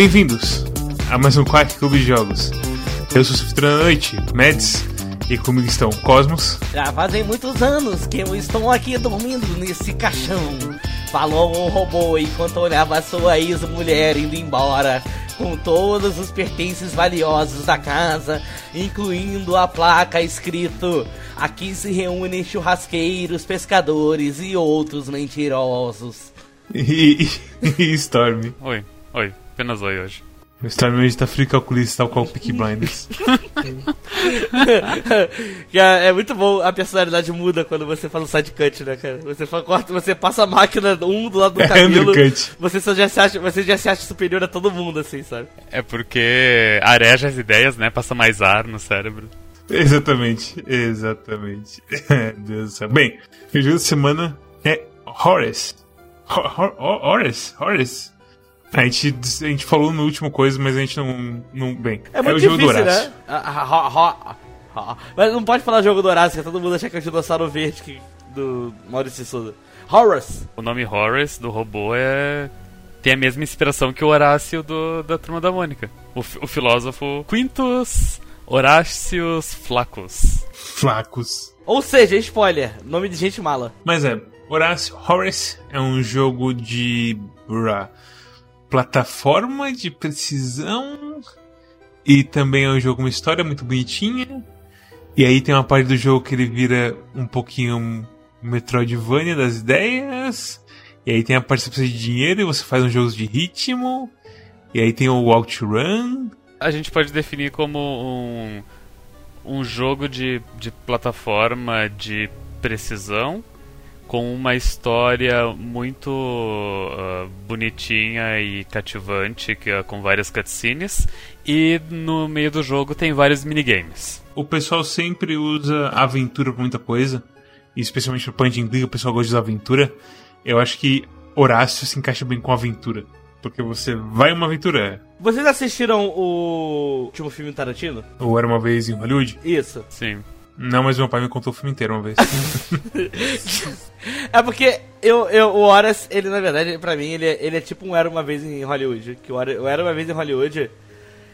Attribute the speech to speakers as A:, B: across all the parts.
A: Bem-vindos a mais um Quack Clube de Jogos. Eu sou o Suftrana Noite, Mads, e comigo estão Cosmos.
B: Já fazem muitos anos que eu estou aqui dormindo nesse caixão. Falou um robô enquanto olhava sua ex-mulher indo embora com todos os pertences valiosos da casa, incluindo a placa escrito: Aqui se reúnem churrasqueiros, pescadores e outros mentirosos.
A: E, e, e Storm.
C: Oi, oi, apenas oi hoje.
A: O Storm hoje tá free calculista, tal qual o Peaky Blinders.
B: é, é muito bom, a personalidade muda quando você fala um side cut, né, cara? Você, fala, corta, você passa a máquina um do lado do
A: É
B: cabelo,
A: undercut.
B: você, só já se acha, você já se acha superior a todo mundo, assim, sabe?
C: É porque areja as ideias, né? Passa mais ar no cérebro.
A: Exatamente, exatamente. Deus do céu. Bem, o jogo da semana é Horace. Ho- Ho- Ho- Horace? Horace? A gente, a gente falou no último coisa, mas a gente não. não bem,
B: É muito
A: o jogo
B: difícil,
A: do Horácio.
B: né? Ah, ah, ah. Mas não pode falar jogo do Horácio, que todo mundo acha que é o dinossauro verde que, do Maurício Souza. Horace.
C: O nome Horace do robô é. tem a mesma inspiração que o Horácio do, da turma da Mônica. O, o filósofo Quintus Horácios Flacus.
A: Flacos.
B: Ou seja, spoiler, nome de gente mala.
A: Mas é, Horace, Horace é um jogo de bra, plataforma de precisão e também é um jogo com uma história muito bonitinha. E aí tem uma parte do jogo que ele vira um pouquinho Metroidvania das ideias. E aí tem a parte que você precisa de dinheiro e você faz uns jogos de ritmo. E aí tem o Outrun.
C: A gente pode definir como um, um jogo de, de plataforma de precisão com uma história muito ah, bonitinha e cativante, que é com várias cutscenes, e no meio do jogo tem vários minigames.
A: O pessoal sempre usa aventura pra muita coisa. E especialmente no Point and Click, o pessoal gosta de usar aventura. Eu acho que Horácio se encaixa bem com aventura. Porque você vai uma aventura.
B: Vocês assistiram o último filme do Tarantino?
A: Ou era uma vez em Hollywood?
B: Isso.
C: Sim.
A: Não, mas meu pai me contou o filme inteiro uma vez.
B: É porque eu, eu, o Horace, ele na verdade, pra mim, ele, é- ele é tipo um Era Uma Vez em Hollywood. Que o Era Uma Vez em Hollywood,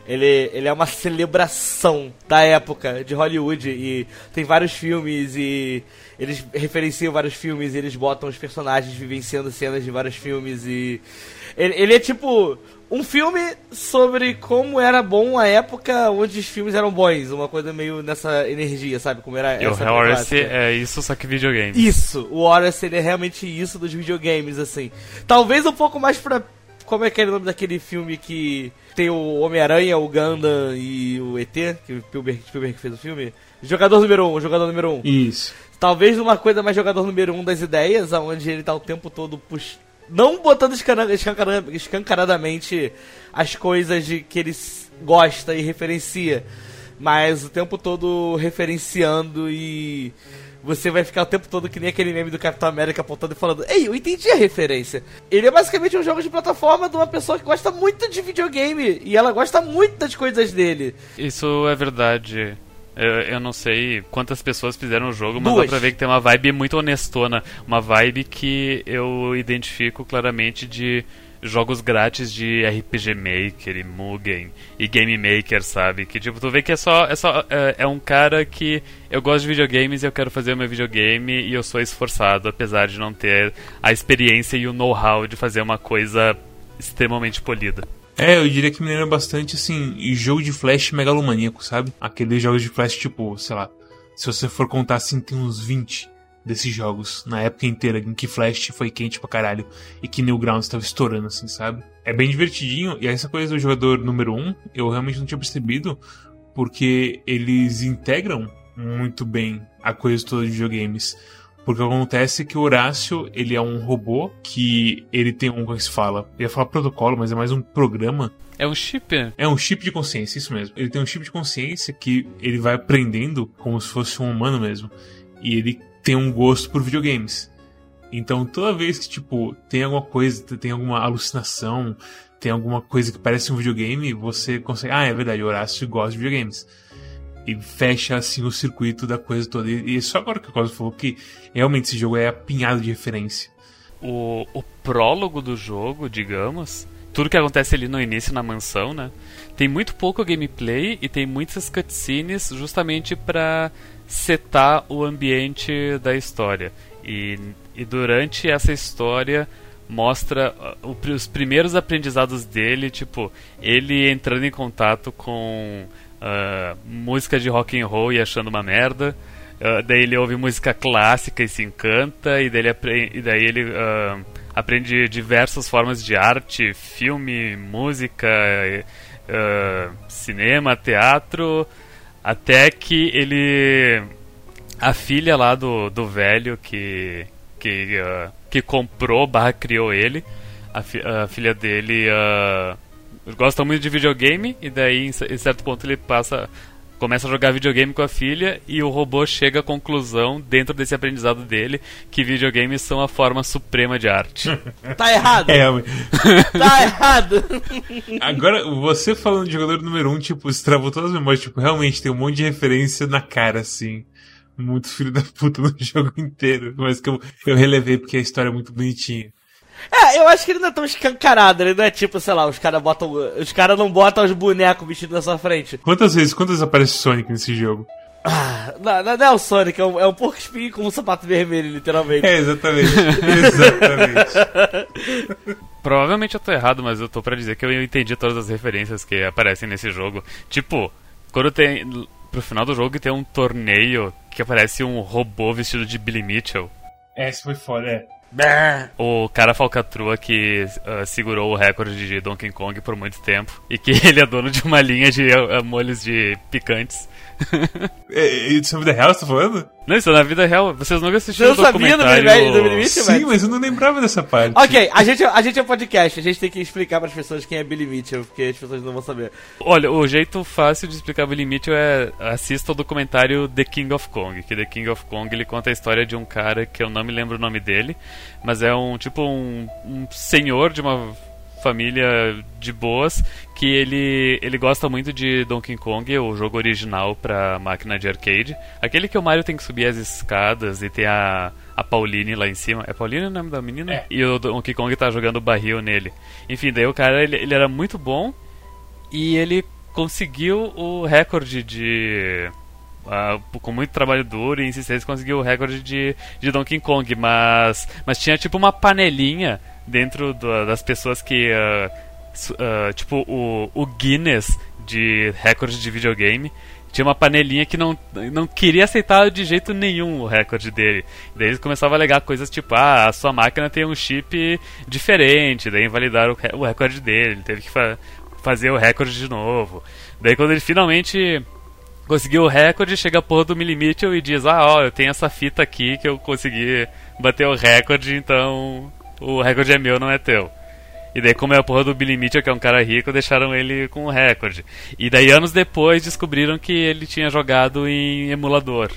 B: ele, ele é uma celebração da época de Hollywood. E tem vários filmes e eles referenciam vários filmes e eles botam os personagens vivenciando cenas de vários filmes e... Ele, ele é tipo um filme sobre como era bom a época onde os filmes eram bons. Uma coisa meio nessa energia, sabe? Como era
C: E o
B: essa
C: Horace
B: clássica.
C: é isso, só que videogame.
B: Isso, o Horace ele é realmente isso dos videogames, assim. Talvez um pouco mais pra. Como é que é o nome daquele filme que tem o Homem-Aranha, o Gundam e o ET, que o Spielberg, Spielberg fez o filme? Jogador número 1, um, jogador número 1. Um.
A: Isso.
B: Talvez uma coisa mais jogador número 1 um das ideias, onde ele tá o tempo todo pux... Não botando escancaradamente as coisas de que ele gosta e referencia, mas o tempo todo referenciando e você vai ficar o tempo todo que nem aquele meme do Capitão América apontando e falando: Ei, eu entendi a referência. Ele é basicamente um jogo de plataforma de uma pessoa que gosta muito de videogame e ela gosta muito das coisas dele.
C: Isso é verdade. Eu, eu não sei quantas pessoas fizeram o jogo, mas
B: Duas.
C: dá pra ver que tem uma vibe muito honestona. Uma vibe que eu identifico claramente de jogos grátis de RPG Maker e Mugen e Game Maker, sabe? Que tipo, tu vê que é só. É, só, é, é um cara que eu gosto de videogames e eu quero fazer o meu videogame e eu sou esforçado, apesar de não ter a experiência e o know-how de fazer uma coisa extremamente polida.
A: É, eu diria que me lembra bastante, assim, jogo de flash megalomaníaco, sabe? Aqueles jogos de flash, tipo, sei lá. Se você for contar assim, tem uns 20 desses jogos na época inteira em que Flash foi quente pra caralho e que Newgrounds tava estourando, assim, sabe? É bem divertidinho, e essa coisa do jogador número 1, um, eu realmente não tinha percebido, porque eles integram muito bem a coisa toda de videogames. Porque acontece que o Horácio, ele é um robô que ele tem um, como é que se fala? Eu ia falar protocolo, mas é mais um programa
C: É um chip?
A: é um chip de consciência, isso mesmo. Ele tem um chip de consciência que ele vai aprendendo como se fosse um humano mesmo. E ele tem um gosto por videogames. Então toda vez que, tipo, tem alguma coisa, tem alguma alucinação, tem alguma coisa que parece um videogame, você consegue. Ah, é verdade, o Horácio gosta de videogames. E fecha assim o circuito da coisa toda. E, e só agora que o Cosmo falou que realmente esse jogo é apinhado de referência.
C: O, o prólogo do jogo, digamos, tudo que acontece ali no início na mansão, né? Tem muito pouco gameplay e tem muitas cutscenes justamente para setar o ambiente da história. E, e durante essa história mostra uh, os primeiros aprendizados dele, tipo, ele entrando em contato com uh, música de rock and roll e achando uma merda. Uh, daí ele ouve música clássica e se encanta, e daí ele, aprende, e daí ele uh, aprende diversas formas de arte, filme, música, cinema, teatro, até que ele. A filha lá do, do velho que, que, que comprou, barra criou ele, a, fi, a filha dele gosta muito de videogame, e daí em certo ponto ele passa começa a jogar videogame com a filha e o robô chega à conclusão, dentro desse aprendizado dele, que videogames são a forma suprema de arte.
B: tá errado! É, tá errado!
A: Agora, você falando de jogador número 1, um, tipo, estravou todas as memórias, tipo, realmente tem um monte de referência na cara, assim. Muito filho da puta no jogo inteiro. Mas que eu, eu relevei porque a história é muito bonitinha.
B: É, eu acho que ele não é tão escancarado, ele não é tipo, sei lá, os caras botam. Os caras não botam os bonecos vestidos na sua frente.
A: Quantas vezes, quantas vezes aparece Sonic nesse jogo?
B: Ah, não, não, é o Sonic, é um, é um porco espinho com um sapato vermelho, literalmente.
A: É, exatamente. exatamente.
C: Provavelmente eu tô errado, mas eu tô pra dizer que eu entendi todas as referências que aparecem nesse jogo. Tipo, quando tem. Pro final do jogo tem um torneio que aparece um robô vestido de Billy Mitchell.
A: É, isso foi foda, é.
C: O cara falcatrua que uh, segurou o recorde de Donkey Kong por muito tempo e que ele é dono de uma linha de uh, molhos de picantes.
A: É, isso é vida real, você tá falando?
C: Não, isso é na vida real. Vocês nunca assistiram o documentário...
B: Sabia do Billy Mitchell,
A: Sim, mas eu não lembrava dessa parte.
B: Ok, a gente, a gente é podcast, a gente tem que explicar para as pessoas quem é Billy Mitchell, porque as pessoas não vão saber.
C: Olha, o jeito fácil de explicar Billy Mitchell é assista o documentário The King of Kong, que The King of Kong ele conta a história de um cara que eu não me lembro o nome dele, mas é um tipo um, um senhor de uma família de boas que ele, ele gosta muito de Donkey Kong, o jogo original para máquina de arcade. Aquele que o Mario tem que subir as escadas e tem a, a Pauline lá em cima. É Pauline o nome da menina? É. E o Donkey Kong tá jogando barril nele. Enfim, daí o cara ele, ele era muito bom e ele conseguiu o recorde de. Uh, com muito trabalho duro e insistência conseguiu o recorde de, de Donkey Kong, mas, mas tinha tipo uma panelinha dentro do, das pessoas que. Uh, uh, tipo, o, o Guinness de recorde de videogame tinha uma panelinha que não, não queria aceitar de jeito nenhum o recorde dele. Daí eles começavam a alegar coisas tipo, ah, a sua máquina tem um chip diferente, daí invalidaram o, recorde dele, ele teve que fa fazer o recorde de novo. Daí quando ele finalmente conseguiu o recorde, chega a porra do Millimitchell e diz, ah, ó, eu tenho essa fita aqui que eu consegui bater o recorde, então o recorde é meu, não é teu. E daí, como é a porra do Billy Mitchell, que é um cara rico, deixaram ele com o recorde. E daí, anos depois, descobriram que ele tinha jogado em emulador.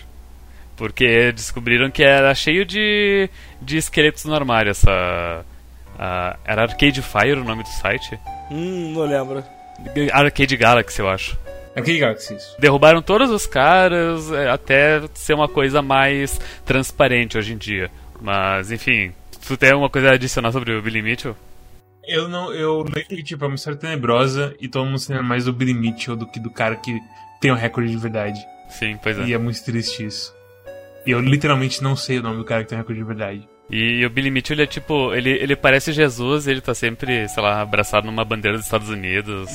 C: Porque descobriram que era cheio de, de esqueletos no armário essa. Uh, era Arcade Fire o nome do site?
B: Hum, não lembro.
C: Arcade Galaxy, eu acho.
A: Arcade Galaxy, isso.
C: Derrubaram todos os caras é, até ser uma coisa mais transparente hoje em dia. Mas, enfim, Tu tem alguma coisa a adicionar sobre o Billy Mitchell?
A: Eu não. Eu lembro que, tipo, é uma história tenebrosa e todo mundo se lembra mais do Billy Mitchell do que do cara que tem o um recorde de verdade.
C: Sim, pois é.
A: E é muito triste isso. E eu literalmente não sei o nome do cara que tem o recorde de verdade.
C: E, e o Billy Mitchell, ele é tipo. Ele, ele parece Jesus, ele tá sempre, sei lá, abraçado numa bandeira dos Estados Unidos.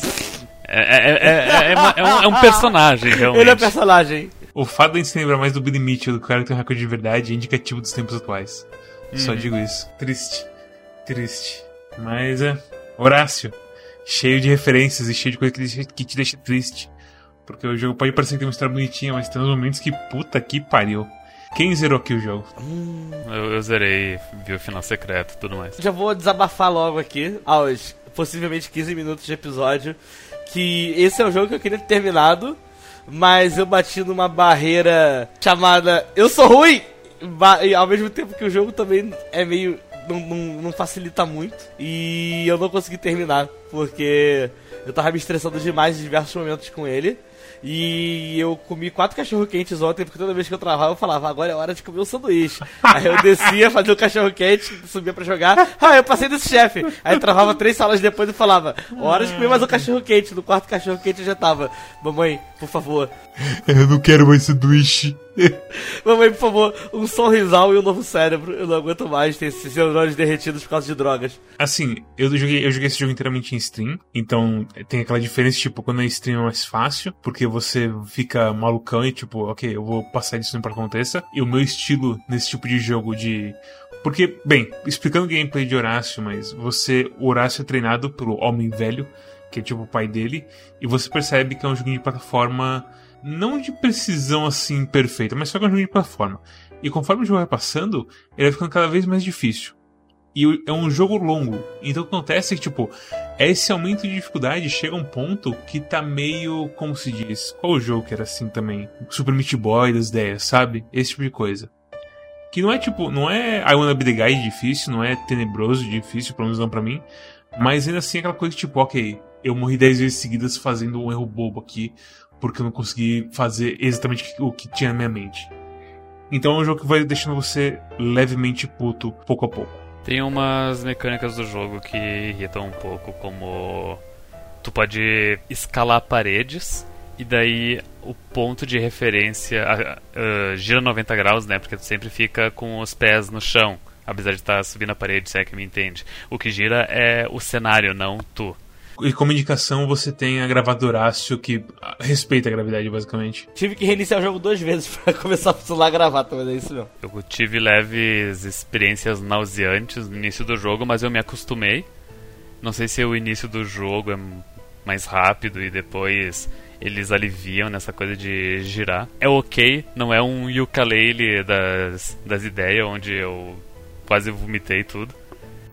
C: É, é, é, é, uma, um, é um personagem, realmente.
B: Ele é personagem.
A: O fato de a gente se lembrar mais do Billy Mitchell, do cara que tem um recorde de verdade, é indicativo dos tempos atuais. Só uhum. digo isso. Triste. Triste. Mas é. Horácio. Cheio de referências e cheio de coisa que, deixa, que te deixa triste. Porque o jogo pode parecer que tem uma história bonitinha, mas tem uns momentos que puta que pariu. Quem zerou aqui o jogo?
C: Hum. Eu, eu zerei, vi o final secreto e tudo mais.
B: Já vou desabafar logo aqui, aos possivelmente 15 minutos de episódio, que esse é o jogo que eu queria ter terminado, mas eu bati numa barreira chamada Eu Sou Ruim! Ao mesmo tempo que o jogo também é meio. Não, não, não, facilita muito. E eu não consegui terminar, porque eu tava me estressando demais em diversos momentos com ele. E eu comi quatro cachorro quentes ontem, porque toda vez que eu travava eu falava, agora é hora de comer um sanduíche. Aí eu descia, fazia o cachorro quente, subia pra jogar. Ah, eu passei desse chefe. Aí eu travava três salas depois e falava, hora de comer mais um cachorro quente. No quarto cachorro quente eu já tava, mamãe, por favor.
A: Eu não quero mais sanduíche.
B: Mamãe, por favor, um sorrisal e um novo cérebro. Eu não aguento mais ter esses neurônios derretidos por causa de drogas.
A: Assim, eu joguei, eu joguei esse jogo inteiramente em stream, então tem aquela diferença, tipo, quando é stream é mais fácil, porque você fica malucão e tipo, ok, eu vou passar isso para aconteça. E o meu estilo nesse tipo de jogo de porque, bem, explicando o gameplay de Horácio, mas você, o Horácio é treinado pelo Homem Velho, que é tipo o pai dele, e você percebe que é um joguinho de plataforma não de precisão assim perfeita, mas só que é um jogo de plataforma. E conforme o jogo vai passando, ele vai ficando cada vez mais difícil. E é um jogo longo. Então o que acontece é que, tipo, esse aumento de dificuldade chega a um ponto que tá meio. Como se diz? Qual o jogo que era assim também? Super Meat Boy das ideias, sabe? Esse tipo de coisa. Que não é tipo. Não é I Wanna Be the Guy difícil, não é tenebroso difícil, pelo menos não pra mim. Mas ainda assim é aquela coisa tipo, ok, eu morri 10 vezes seguidas fazendo um erro bobo aqui porque eu não consegui fazer exatamente o que tinha na minha mente. Então é um jogo que vai deixando você levemente puto pouco a pouco.
C: Tem umas mecânicas do jogo que irritam um pouco, como tu pode escalar paredes e daí o ponto de referência uh, gira 90 graus, né? Porque tu sempre fica com os pés no chão, apesar de estar subindo a parede, se é que me entende. O que gira é o cenário, não tu.
A: E como indicação, você tem a gravadora Horácio que respeita a gravidade, basicamente.
B: Tive que reiniciar o jogo duas vezes para começar a funcionar a gravar, mas é isso mesmo.
C: Eu tive leves experiências nauseantes no início do jogo, mas eu me acostumei. Não sei se o início do jogo é mais rápido e depois eles aliviam nessa coisa de girar. É ok, não é um ukulele das, das ideias onde eu quase vomitei tudo.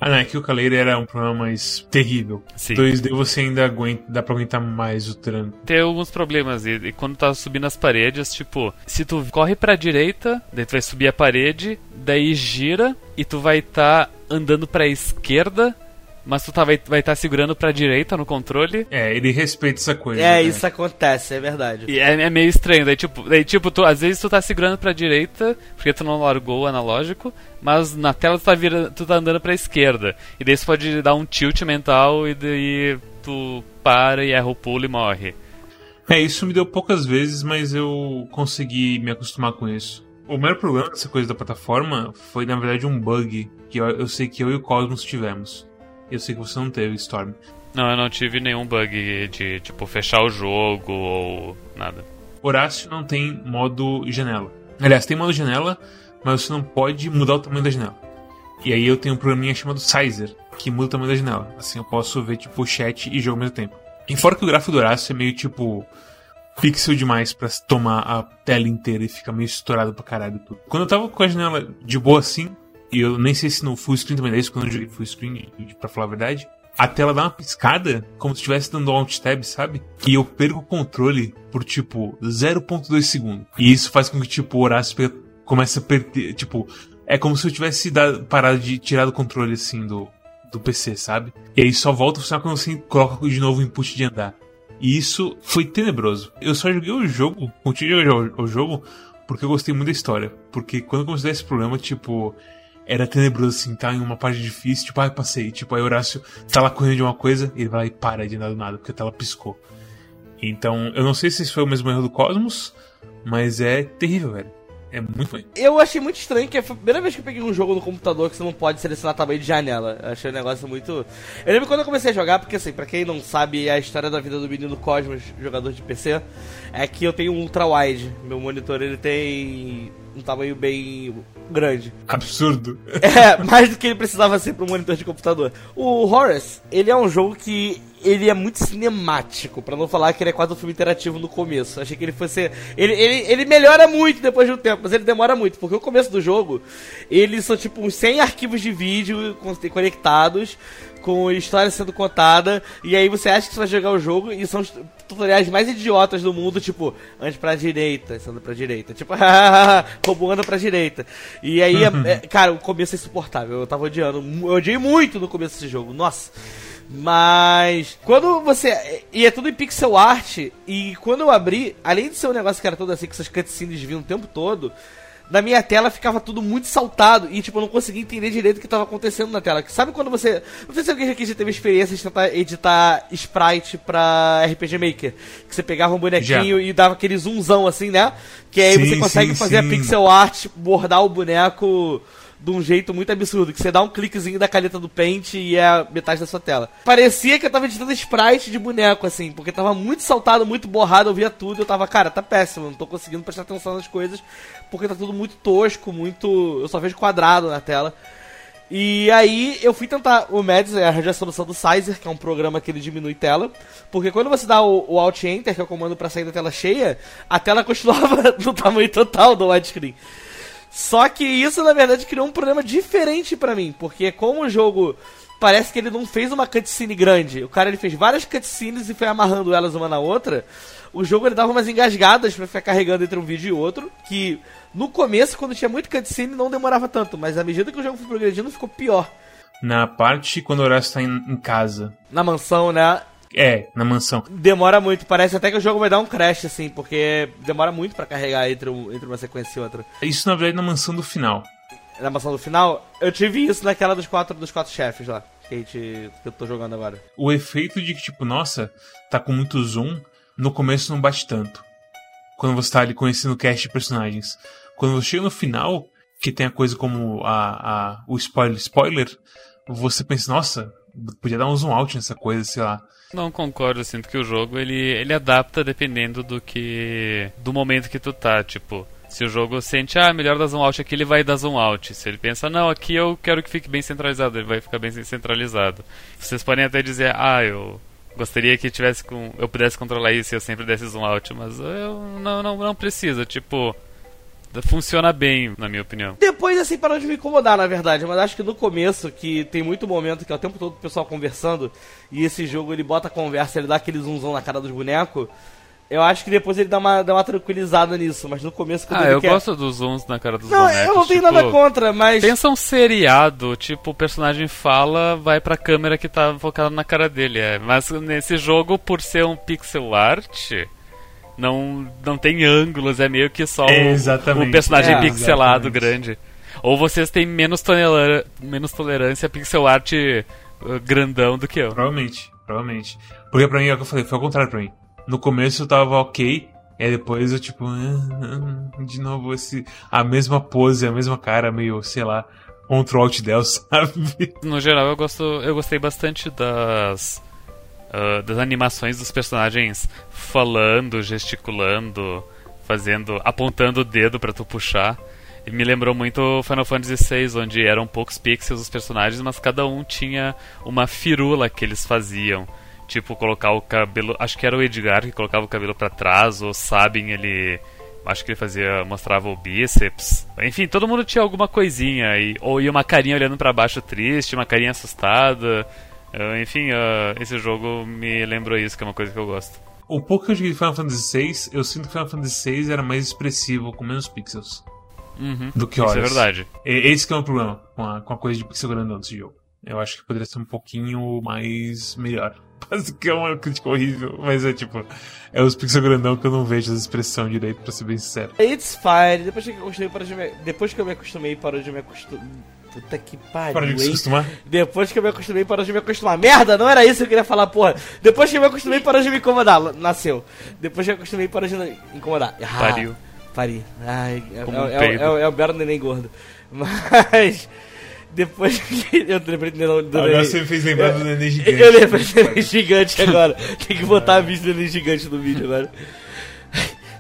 A: Ah, não, é que o Caleiro era um problema mais terrível. Sim. 2D você ainda aguenta, dá pra aguentar mais o tranco.
C: Tem alguns problemas, e, e, quando tá subindo as paredes, tipo, se tu corre pra direita, daí tu vai subir a parede, daí gira, e tu vai estar tá andando pra esquerda, mas tu tá, vai estar tá segurando pra direita no controle.
A: É, ele respeita essa coisa.
B: É, né? isso acontece, é verdade.
C: E é, é, meio estranho. Daí, tipo, daí, tipo tu, às vezes tu tá segurando pra direita, porque tu não largou o analógico, mas na tela tu tá, vira, tu tá andando pra esquerda. E daí isso pode dar um tilt mental e daí tu para e erra o pulo e morre.
A: É, isso me deu poucas vezes, mas eu consegui me acostumar com isso. O maior problema dessa coisa da plataforma foi, na verdade, um bug que eu, eu sei que eu e o Cosmos tivemos. Eu sei que você não teve, Storm.
C: Não, eu não tive nenhum bug de, tipo, fechar o jogo ou nada.
A: Horácio não tem modo janela. Aliás, tem modo janela, mas você não pode mudar o tamanho da janela. E aí eu tenho um programinha chamado Sizer, que muda o tamanho da janela. Assim eu posso ver, tipo, chat e jogo ao mesmo tempo. E fora que o gráfico do Horácio é meio, tipo, pixel demais para tomar a tela inteira e fica meio estourado pra caralho tudo. Quando eu tava com a janela de boa assim, e eu nem sei se no full screen também é isso, quando eu joguei full screen, pra falar a verdade. A tela dá uma piscada, como se estivesse dando alt tab, sabe? E eu perco o controle por tipo 0.2 segundos. E isso faz com que, tipo, o Horácio comece a perder. Tipo, é como se eu tivesse dado, parado de tirar o controle assim do, do PC, sabe? E aí só volta a funcionar quando você coloca de novo o input de andar. E isso foi tenebroso. Eu só joguei o jogo, continuei o jogo, porque eu gostei muito da história. Porque quando eu comecei a esse problema, tipo, era tenebroso, assim, tá em uma parte difícil, tipo, ah, passei. Tipo, aí Horácio tá lá correndo de uma coisa e ele vai lá e para de andar do nada, porque a tela piscou. Então, eu não sei se esse foi o mesmo erro do Cosmos, mas é terrível, velho. É muito ruim.
B: Eu achei muito estranho que foi a primeira vez que eu peguei um jogo no computador que você não pode selecionar tamanho de janela. Eu achei um negócio muito. Eu lembro quando eu comecei a jogar, porque assim, pra quem não sabe a história da vida do menino Cosmos, jogador de PC, é que eu tenho um ultra wide. Meu monitor ele tem um tamanho bem grande.
A: Absurdo.
B: É, mais do que ele precisava ser para um monitor de computador. O Horace, ele é um jogo que ele é muito cinemático, para não falar que ele é quase um filme interativo no começo. Achei que ele fosse. Ele, ele, ele melhora muito depois de um tempo, mas ele demora muito, porque o começo do jogo, eles são tipo uns 100 arquivos de vídeo conectados, com história sendo contada, e aí você acha que você vai jogar o jogo e são os tutoriais mais idiotas do mundo, tipo, ande pra direita, anda pra direita, tipo, robô anda pra direita. E aí, é, é, cara, o começo é insuportável, eu tava odiando, eu odiei muito no começo desse jogo, nossa. Mas quando você. E é tudo em pixel art. E quando eu abri, além de ser um negócio que era todo assim, que essas cutscenes vinham o tempo todo, na minha tela ficava tudo muito saltado e, tipo, eu não conseguia entender direito o que estava acontecendo na tela. Sabe quando você. Não sei se alguém aqui já teve experiência de tentar editar sprite pra RPG Maker. Que você pegava um bonequinho já. e dava aquele zoomzão assim, né? Que aí sim, você consegue sim, fazer sim. a pixel art, bordar o boneco de um jeito muito absurdo, que você dá um cliquezinho da caneta do Paint e é metade da sua tela. Parecia que eu tava editando sprite de boneco, assim, porque tava muito saltado, muito borrado, eu via tudo, eu tava, cara, tá péssimo, não tô conseguindo prestar atenção nas coisas, porque tá tudo muito tosco, muito. Eu só vejo quadrado na tela. E aí eu fui tentar o Mads, é a solução do Sizer, que é um programa que ele diminui tela. Porque quando você dá o, o Alt Enter, que é o comando para sair da tela cheia, a tela continuava no tamanho total do widescreen. Só que isso, na verdade, criou um problema diferente para mim, porque como o jogo parece que ele não fez uma cutscene grande, o cara ele fez várias cutscenes e foi amarrando elas uma na outra, o jogo ele dava umas engasgadas para ficar carregando entre um vídeo e outro, que no começo, quando tinha muito cutscene, não demorava tanto, mas à medida que o jogo foi progredindo, ficou pior.
A: Na parte quando o Horácio tá em, em casa.
B: Na mansão, né?
A: É, na mansão.
B: Demora muito, parece até que o jogo vai dar um crash, assim, porque demora muito para carregar entre, um, entre uma sequência e outra.
A: Isso na verdade na mansão do final.
B: Na mansão do final? Eu tive isso naquela dos quatro, dos quatro chefes lá, que, a gente, que eu tô jogando agora.
A: O efeito de que, tipo, nossa, tá com muito zoom, no começo não bate tanto. Quando você tá ali conhecendo o cast de personagens. Quando você chega no final, que tem a coisa como a, a, o spoiler, spoiler, você pensa, nossa, podia dar um zoom out nessa coisa, sei lá.
C: Não concordo, sinto que o jogo ele, ele adapta dependendo do que. do momento que tu tá, tipo. Se o jogo sente, ah, melhor dar zoom out aqui, ele vai dar zoom out. Se ele pensa, não, aqui eu quero que fique bem centralizado, ele vai ficar bem centralizado. Vocês podem até dizer, ah, eu gostaria que tivesse com, eu pudesse controlar isso e eu sempre desse zoom out, mas eu não, não, não precisa, tipo, funciona bem, na minha opinião.
B: Depois, assim, parou de me incomodar, na verdade. Mas acho que no começo, que tem muito momento que é o tempo todo o pessoal conversando, e esse jogo ele bota a conversa, ele dá aquele zoomzão na cara dos bonecos. Eu acho que depois ele dá uma, dá uma tranquilizada nisso, mas no começo
C: quando Ah, eu quer... gosto dos zooms na cara dos
B: não,
C: bonecos.
B: Não, eu não tenho tipo, nada contra, mas.
C: Pensa um seriado, tipo, o personagem fala, vai pra câmera que tá focada na cara dele. É. Mas nesse jogo, por ser um pixel art não, não tem ângulos, é meio que só o, o, personagem é, pixelado exatamente. grande. Ou vocês têm menos, toleran menos tolerância a pixel art uh, grandão do que eu.
A: Provavelmente, provavelmente. Porque pra mim, é o que eu falei, foi ao contrário pra mim. No começo eu tava ok, e aí depois eu tipo, ah, ah, de novo esse, a mesma pose, a mesma cara, meio, sei lá, Ctrl Alt Del, sabe?
C: No geral eu gosto, eu gostei bastante das uh, das animações dos personagens falando, gesticulando, fazendo, apontando o dedo para tu puxar. E me lembrou muito Final Fantasy VI, onde eram poucos pixels os personagens, mas cada um tinha uma firula que eles faziam. Tipo, colocar o cabelo. Acho que era o Edgar que colocava o cabelo para trás, ou Sabin ele. Acho que ele fazia. mostrava o bíceps. Enfim, todo mundo tinha alguma coisinha. E, ou ia uma carinha olhando para baixo triste, uma carinha assustada. Uh, enfim, uh, esse jogo me lembrou isso, que é uma coisa que eu gosto.
A: O pouco que eu joguei de Final Fantasy VI, eu sinto que Final Fantasy VI era mais expressivo, com menos pixels.
C: Uhum,
A: do que horas.
C: Isso é verdade.
A: Esse que é o problema com a, com a coisa de pixel grandão desse jogo. Eu acho que poderia ser um pouquinho mais melhor. Quase que é uma crítica horrível, mas é tipo, é os pixel grandão que eu não vejo as expressão direito, pra ser bem sincero.
B: It's fine, depois que eu acostumei para de me... depois que eu me acostumei para de me acostumar Puta que pariu. Para de se acostumar? Depois que eu me acostumei, parou de me acostumar. Merda, não era isso que eu queria falar, porra. Depois que eu me acostumei, parou de me incomodar. Nasceu. Depois que eu me acostumei, parou de me incomodar.
C: Ah, pariu.
B: Pari. Ai, é, um é, é, é, é, o belo neném gordo. Mas. Depois que. Eu lembrei do,
A: do, do Agora você me fez lembrar do neném gigante.
B: Eu lembrei do neném gigante agora. Tem que botar a vista do neném gigante no vídeo agora.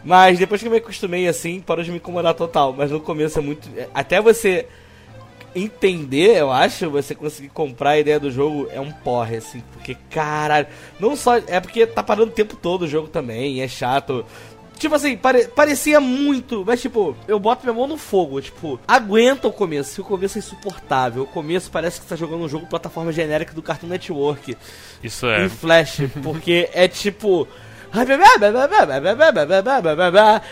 B: Mas depois que eu me acostumei assim, parou de me incomodar total. Mas no começo é muito. Até você entender, eu acho, você conseguir comprar a ideia do jogo é um porre, assim, porque caralho, não só. É porque tá parando o tempo todo o jogo também, é chato. Tipo assim, pare, parecia muito, mas tipo, eu boto minha mão no fogo, tipo, aguenta o começo, se o começo é insuportável, o começo parece que você tá jogando um jogo plataforma genérica do Cartoon Network.
C: Isso é.
B: Em Flash, porque é tipo.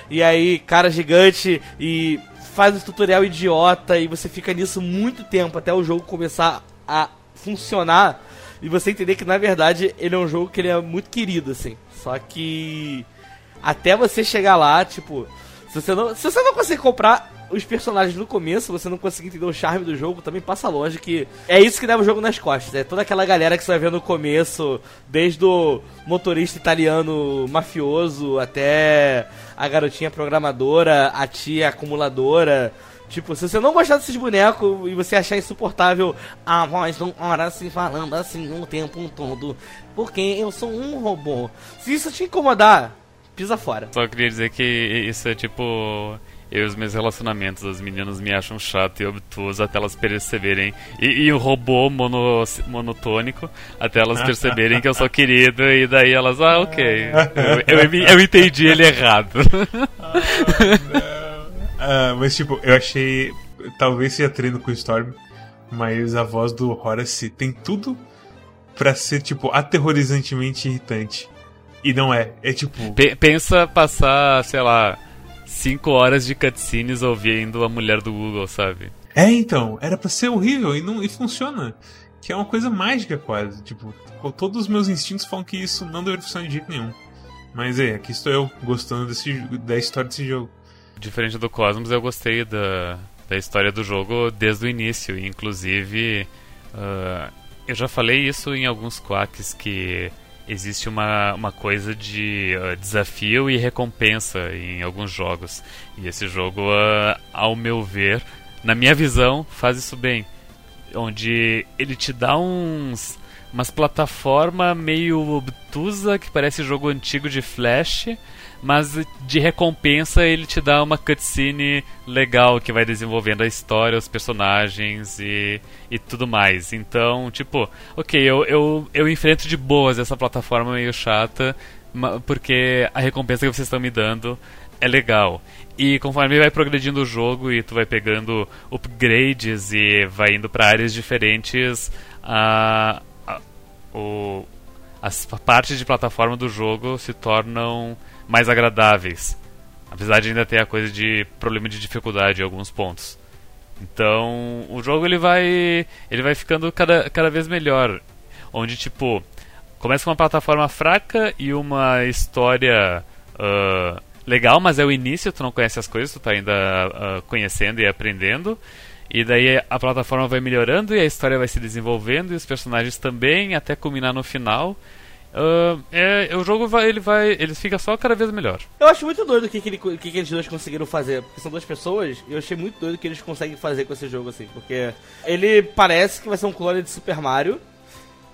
B: E aí, cara gigante e faz um tutorial idiota e você fica nisso muito tempo até o jogo começar a funcionar. e você entender que na verdade ele é um jogo que ele é muito querido, assim. Só que até você chegar lá, tipo, se você não, se você não conseguir comprar os personagens no começo, você não conseguir entender o charme do jogo, também passa longe que é isso que leva o jogo nas costas. É toda aquela galera que você vai ver no começo, desde o motorista italiano mafioso até a garotinha programadora, a tia acumuladora. Tipo, se você não gostar desses bonecos e você achar insuportável a voz do Horace falando assim o tempo todo, porque eu sou um robô. Se isso te incomodar, pisa fora.
C: Só queria dizer que isso é tipo eu e os meus relacionamentos, as meninas me acham chato e obtuso até elas perceberem. E, e o robô mono, monotônico, até elas perceberem que eu sou querido, e daí elas, ah, ok. Eu, eu, eu entendi ele errado.
A: Ah, mas tipo, eu achei. Talvez seja treino com o Storm, mas a voz do Horace tem tudo pra ser, tipo, aterrorizantemente irritante. E não é. É tipo.
C: P pensa passar, sei lá 5 horas de cutscenes ouvindo a mulher do Google, sabe?
A: É, então, era para ser horrível e não e funciona. Que é uma coisa mágica quase. Tipo, todos os meus instintos falam que isso não deveria funcionar de jeito nenhum. Mas é, aqui estou eu, gostando desse, da história desse jogo.
C: Diferente do Cosmos, eu gostei da, da história do jogo desde o início. Inclusive, uh, eu já falei isso em alguns quacks que existe uma, uma coisa de uh, desafio e recompensa em alguns jogos. E esse jogo, uh, ao meu ver, na minha visão, faz isso bem. Onde ele te dá uns umas plataforma meio obtusa que parece jogo antigo de Flash mas de recompensa ele te dá uma cutscene legal que vai desenvolvendo a história, os personagens e, e tudo mais. Então, tipo, ok, eu, eu, eu enfrento de boas essa plataforma meio chata, porque a recompensa que vocês estão me dando é legal. E conforme vai progredindo o jogo e tu vai pegando upgrades e vai indo para áreas diferentes, a, a, o, as partes de plataforma do jogo se tornam mais agradáveis. Apesar de ainda ter a coisa de problema de dificuldade em alguns pontos. Então, o jogo ele vai ele vai ficando cada, cada vez melhor, onde tipo começa com uma plataforma fraca e uma história uh, legal, mas é o início, tu não conhece as coisas, tu tá ainda uh, conhecendo e aprendendo. E daí a plataforma vai melhorando e a história vai se desenvolvendo e os personagens também, até culminar no final. Uh, é, o jogo vai, ele vai, ele fica só cada vez melhor.
B: Eu acho muito doido o que, que, ele, que, que eles dois conseguiram fazer, porque são duas pessoas, e eu achei muito doido o que eles conseguem fazer com esse jogo, assim, porque ele parece que vai ser um clone de Super Mario,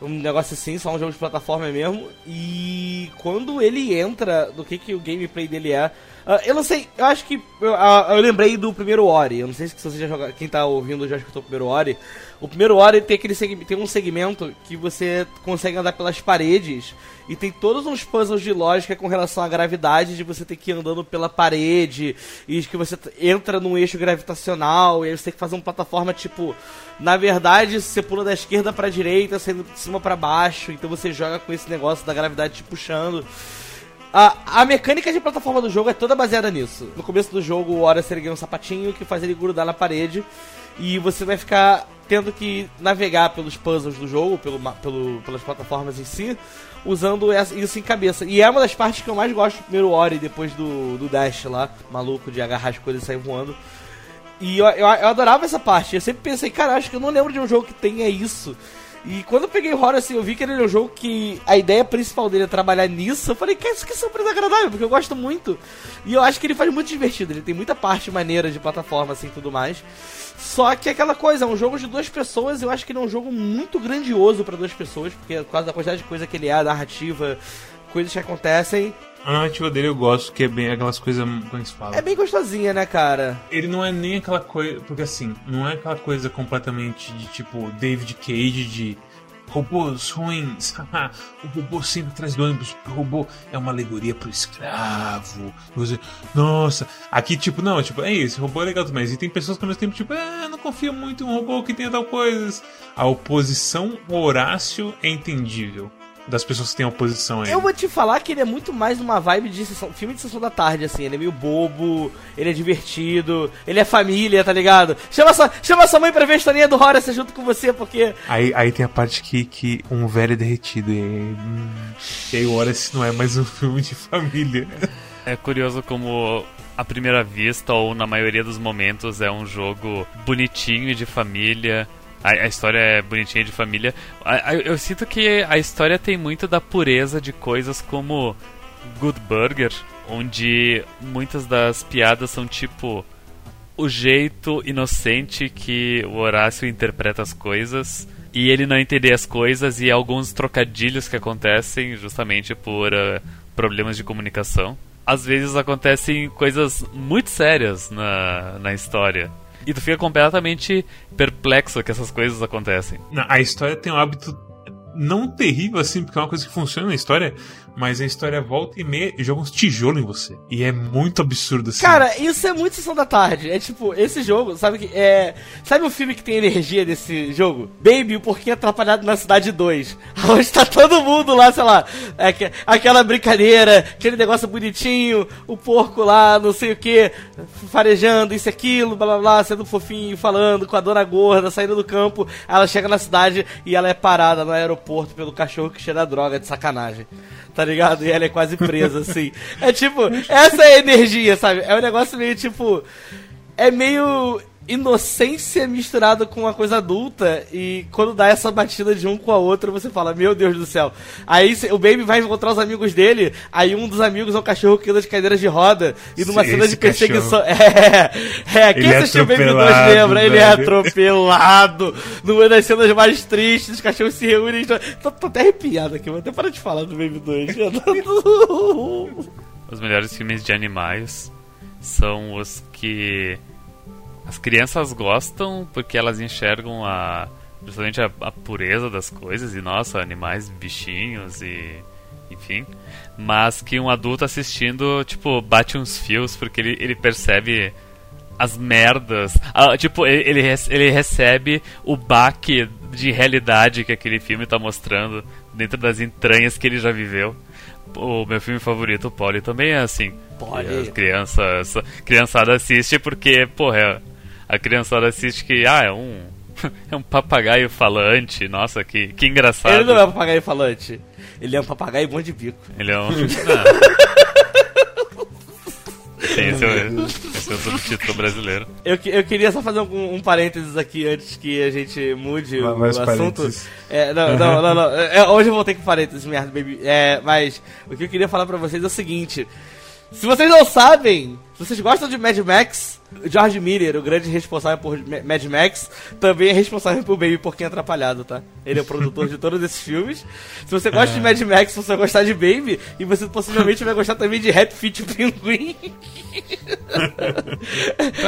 B: um negócio assim, só um jogo de plataforma mesmo, e quando ele entra do que, que o gameplay dele é, Uh, eu não sei, eu acho que. Eu, uh, eu, lembrei do primeiro Ori. Eu não sei se você já joga. Quem tá ouvindo já escutou o primeiro Ori. O primeiro Ori tem, aquele tem um segmento que você consegue andar pelas paredes. E tem todos uns puzzles de lógica com relação à gravidade, de você ter que ir andando pela parede. E que você entra num eixo gravitacional. E aí você tem que fazer uma plataforma tipo. Na verdade, você pula da esquerda pra direita, saindo de cima para baixo. Então você joga com esse negócio da gravidade te puxando. A, a mecânica de plataforma do jogo é toda baseada nisso. No começo do jogo, o Hora erguer um sapatinho que faz ele grudar na parede. E você vai ficar tendo que navegar pelos puzzles do jogo, pelo, pelo, pelas plataformas em si, usando isso em cabeça. E é uma das partes que eu mais gosto do primeiro Ori, depois do, do Dash lá, maluco de agarrar as coisas e sair voando. E eu, eu, eu adorava essa parte. Eu sempre pensei, cara, acho que eu não lembro de um jogo que tenha isso. E quando eu peguei Horror, assim, eu vi que ele é um jogo que a ideia principal dele é trabalhar nisso. Eu falei, que isso que surpresa agradável, porque eu gosto muito. E eu acho que ele faz muito divertido. Ele tem muita parte maneira de plataforma, assim, tudo mais. Só que é aquela coisa, é um jogo de duas pessoas. Eu acho que ele é um jogo muito grandioso para duas pessoas, porque por causa da quantidade de coisa que ele é, a narrativa, coisas que acontecem.
A: A narrativa dele eu gosto, que é bem aquelas coisas como eles falam.
B: É bem gostosinha, né, cara?
A: Ele não é nem aquela coisa. Porque assim, não é aquela coisa completamente de tipo David Cage de robôs ruins. o robô sempre atrás do ônibus. O robô é uma alegoria pro escravo. Você, nossa, aqui tipo, não, tipo, é isso, robô é legal também. E tem pessoas que ao mesmo tempo, tipo, ah, não confio muito em um robô que tenha tal coisas. A oposição Horácio é entendível. Das pessoas que têm oposição a ele.
B: Eu vou te falar que ele é muito mais numa vibe de sessão, filme de sessão da tarde, assim. Ele é meio bobo, ele é divertido, ele é família, tá ligado? Chama sua, chama sua mãe pra ver a historinha do Horace junto com você, porque.
A: Aí, aí tem a parte que, que um velho é derretido e, hum, e aí o Horace não é mais um filme de família.
C: É curioso como à primeira vista, ou na maioria dos momentos, é um jogo bonitinho e de família. A, a história é bonitinha de família. A, a, eu sinto que a história tem muito da pureza de coisas como Good Burger, onde muitas das piadas são tipo o jeito inocente que o Horácio interpreta as coisas e ele não entender as coisas e alguns trocadilhos que acontecem justamente por uh, problemas de comunicação às vezes acontecem coisas muito sérias na, na história. E tu fica completamente perplexo que essas coisas acontecem.
A: A história tem um hábito não terrível assim, porque é uma coisa que funciona na história, mas a história volta e meia e joga uns tijolos em você. E é muito absurdo assim.
B: Cara, isso é muito sessão da tarde. É tipo, esse jogo, sabe que é. Sabe o filme que tem energia desse jogo? Baby, o porquinho atrapalhado na cidade 2. Onde tá todo mundo lá, sei lá. É, aquela brincadeira, aquele negócio bonitinho, o porco lá, não sei o que, farejando isso e aquilo, blá blá blá, sendo fofinho, falando com a dona gorda, saindo do campo. Ela chega na cidade e ela é parada no aeroporto pelo cachorro que cheira droga de sacanagem tá ligado? E ela é quase presa, assim. É tipo, essa é a energia, sabe? É um negócio meio tipo. É meio inocência misturada com uma coisa adulta e quando dá essa batida de um com a outra você fala, meu Deus do céu. Aí o Baby vai encontrar os amigos dele, aí um dos amigos é um cachorro que anda de cadeiras de roda e numa Sim, cena de perseguição. É, é, quem
A: Ele
B: assistiu
A: o Baby 2
B: lembra? Ele é atropelado numa das cenas mais tristes, os cachorros se reúnem. Tô, tô até arrepiado aqui, vou até parar de falar do Baby 2.
C: os melhores filmes de animais são os que as crianças gostam porque elas enxergam a justamente a, a, pureza das coisas e nossa, animais, bichinhos e enfim, mas que um adulto assistindo, tipo, bate uns fios porque ele, ele percebe as merdas. Ah, tipo, ele, ele recebe o baque de realidade que aquele filme tá mostrando dentro das entranhas que ele já viveu. O meu filme favorito, o Polly, também é assim.
B: Polly.
C: As crianças, criançada assiste porque, porra, é a criançada assiste que, ah, é um. É um papagaio falante, nossa, que, que engraçado.
B: Ele não é um papagaio falante, ele é um papagaio bom de bico.
C: Ele é um. Sim, esse é, o, esse é o subtítulo brasileiro.
B: Eu, eu queria só fazer um, um parênteses aqui antes que a gente mude o, o assunto. É, não, não, não, não. É, hoje eu voltei com parênteses, merda, baby. É, mas o que eu queria falar pra vocês é o seguinte: se vocês não sabem, vocês gostam de Mad Max, George Miller, o grande responsável por Mad Max, também é responsável por Baby Porquinho Atrapalhado, tá? Ele é o produtor de todos esses filmes. Se você gosta de Mad Max, você vai gostar de Baby, e você possivelmente vai gostar também de Happy Feet Pinguim.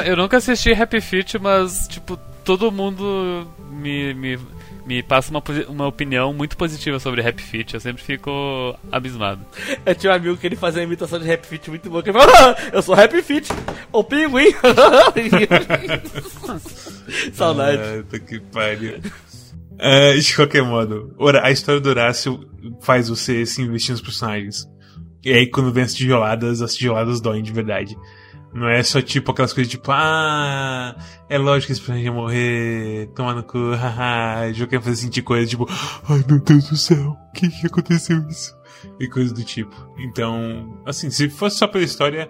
C: Eu nunca assisti Happy Feet, mas, tipo, todo mundo me, me me passa uma, uma opinião muito positiva sobre Rap Fit. Eu sempre fico abismado.
B: Eu tinha um amigo que ele fazia uma imitação de Rap Fit muito boa. Que ele falou, ah, eu sou Rap Fit, o pinguim. Saudade.
A: Ah, que pariu. Uh, de qualquer modo, ora, a história do Horácio faz você se investir nos personagens. E aí, quando vem as tijoladas, as tijoladas doem de verdade. Não é só tipo aquelas coisas tipo, ah, é lógico que esse personagem ia morrer, tomar no cu, haha, jogo quer fazer sentir coisas tipo, ai meu Deus do céu, o que, que aconteceu isso? E coisas do tipo. Então, assim, se fosse só pela história,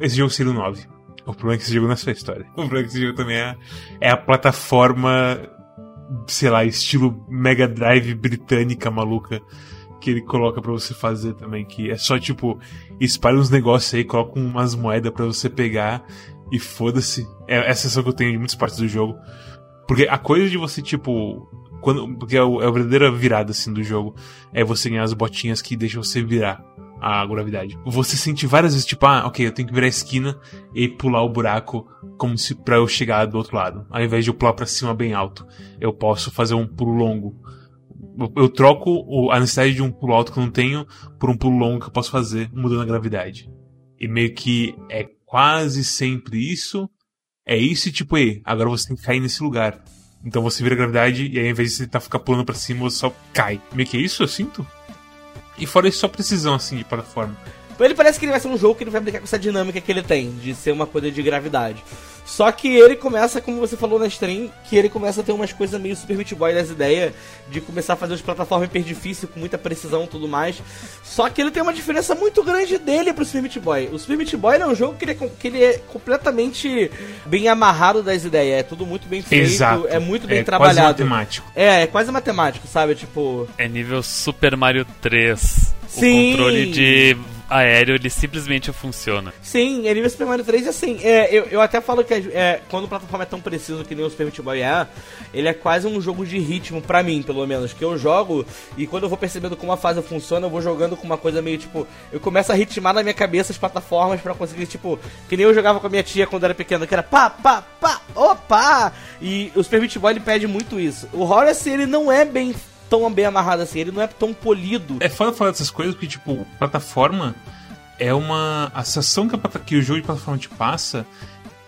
A: esse jogo seria um 9. O problema é que esse jogo não é só história. O problema é que esse jogo também é, é a plataforma, sei lá, estilo Mega Drive britânica maluca que ele coloca para você fazer também, que é só tipo, espalha uns negócios aí, coloca umas moedas para você pegar e foda-se. É, é a sensação que eu tenho de muitas partes do jogo. Porque a coisa de você, tipo. Quando, porque é, o, é a verdadeira virada assim do jogo. É você ganhar as botinhas que deixam você virar a gravidade. Você sente várias vezes, tipo, ah, ok, eu tenho que virar a esquina e pular o buraco como se pra eu chegar do outro lado. Ao invés de eu pular pra cima bem alto, eu posso fazer um pulo longo eu troco a necessidade de um pulo alto que eu não tenho por um pulo longo que eu posso fazer mudando a gravidade. E meio que é quase sempre isso. É isso e tipo, aí, agora você tem que cair nesse lugar. Então você vira a gravidade e aí, ao invés de você tá ficar pulando pra cima, você só cai. Meio que é isso eu sinto? E fora isso, só precisão, assim, de plataforma.
B: Ele parece que ele vai ser um jogo que ele vai brincar com essa dinâmica que ele tem, de ser uma coisa de gravidade. Só que ele começa, como você falou na stream, que ele começa a ter umas coisas meio Super Meat Boy das ideias de começar a fazer as plataformas hiper difíceis, com muita precisão e tudo mais. Só que ele tem uma diferença muito grande dele pro Super Meat Boy. O Super Meat Boy é um jogo que ele é, que ele é completamente bem amarrado das ideias. É tudo muito bem feito,
A: Exato.
B: é muito bem
A: é
B: trabalhado.
A: Quase matemático.
B: É, é quase matemático, sabe? Tipo.
C: É nível Super Mario 3.
B: Sim.
C: O controle de aéreo, ele simplesmente funciona.
B: Sim, é nível Super Mario 3 assim, é, eu, eu até falo que é, quando o plataforma é tão preciso que nem o Super Meat Boy é, ele é quase um jogo de ritmo pra mim, pelo menos, que eu jogo e quando eu vou percebendo como a fase funciona, eu vou jogando com uma coisa meio tipo, eu começo a ritmar na minha cabeça as plataformas pra conseguir, tipo, que nem eu jogava com a minha tia quando era pequena, que era pá, pá, pá, opa! E o Super Meat Boy ele pede muito isso. O Horace, ele não é bem tão bem amarrado assim, ele não é tão polido.
A: É foda falar dessas coisas porque, tipo, plataforma é uma. A sensação que, a, que o jogo de plataforma te passa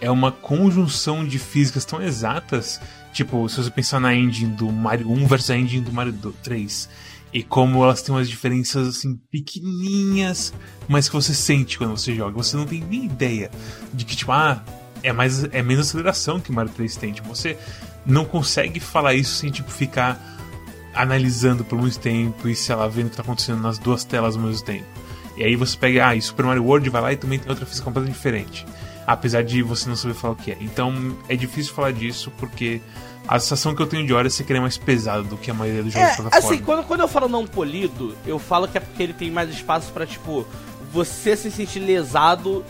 A: é uma conjunção de físicas tão exatas. Tipo, se você pensar na engine do Mario 1 versus a engine do Mario 3. E como elas têm umas diferenças assim pequenininhas, mas que você sente quando você joga. Você não tem nem ideia de que, tipo, ah, é, mais, é menos aceleração que o Mario 3 tem. Tipo, você não consegue falar isso sem, tipo, ficar analisando por muito tempo e, sei lá, vendo o que tá acontecendo nas duas telas ao mesmo tempo. E aí você pega, ah, e Super Mario World vai lá e também tem outra física completamente diferente. Apesar de você não saber falar o que é. Então é difícil falar disso porque a sensação que eu tenho de hora é ser que ele é mais pesado do que a maioria dos jogos
B: É,
A: de plataforma.
B: assim, quando, quando eu falo não polido, eu falo que é porque ele tem mais espaço pra, tipo, você se sentir lesado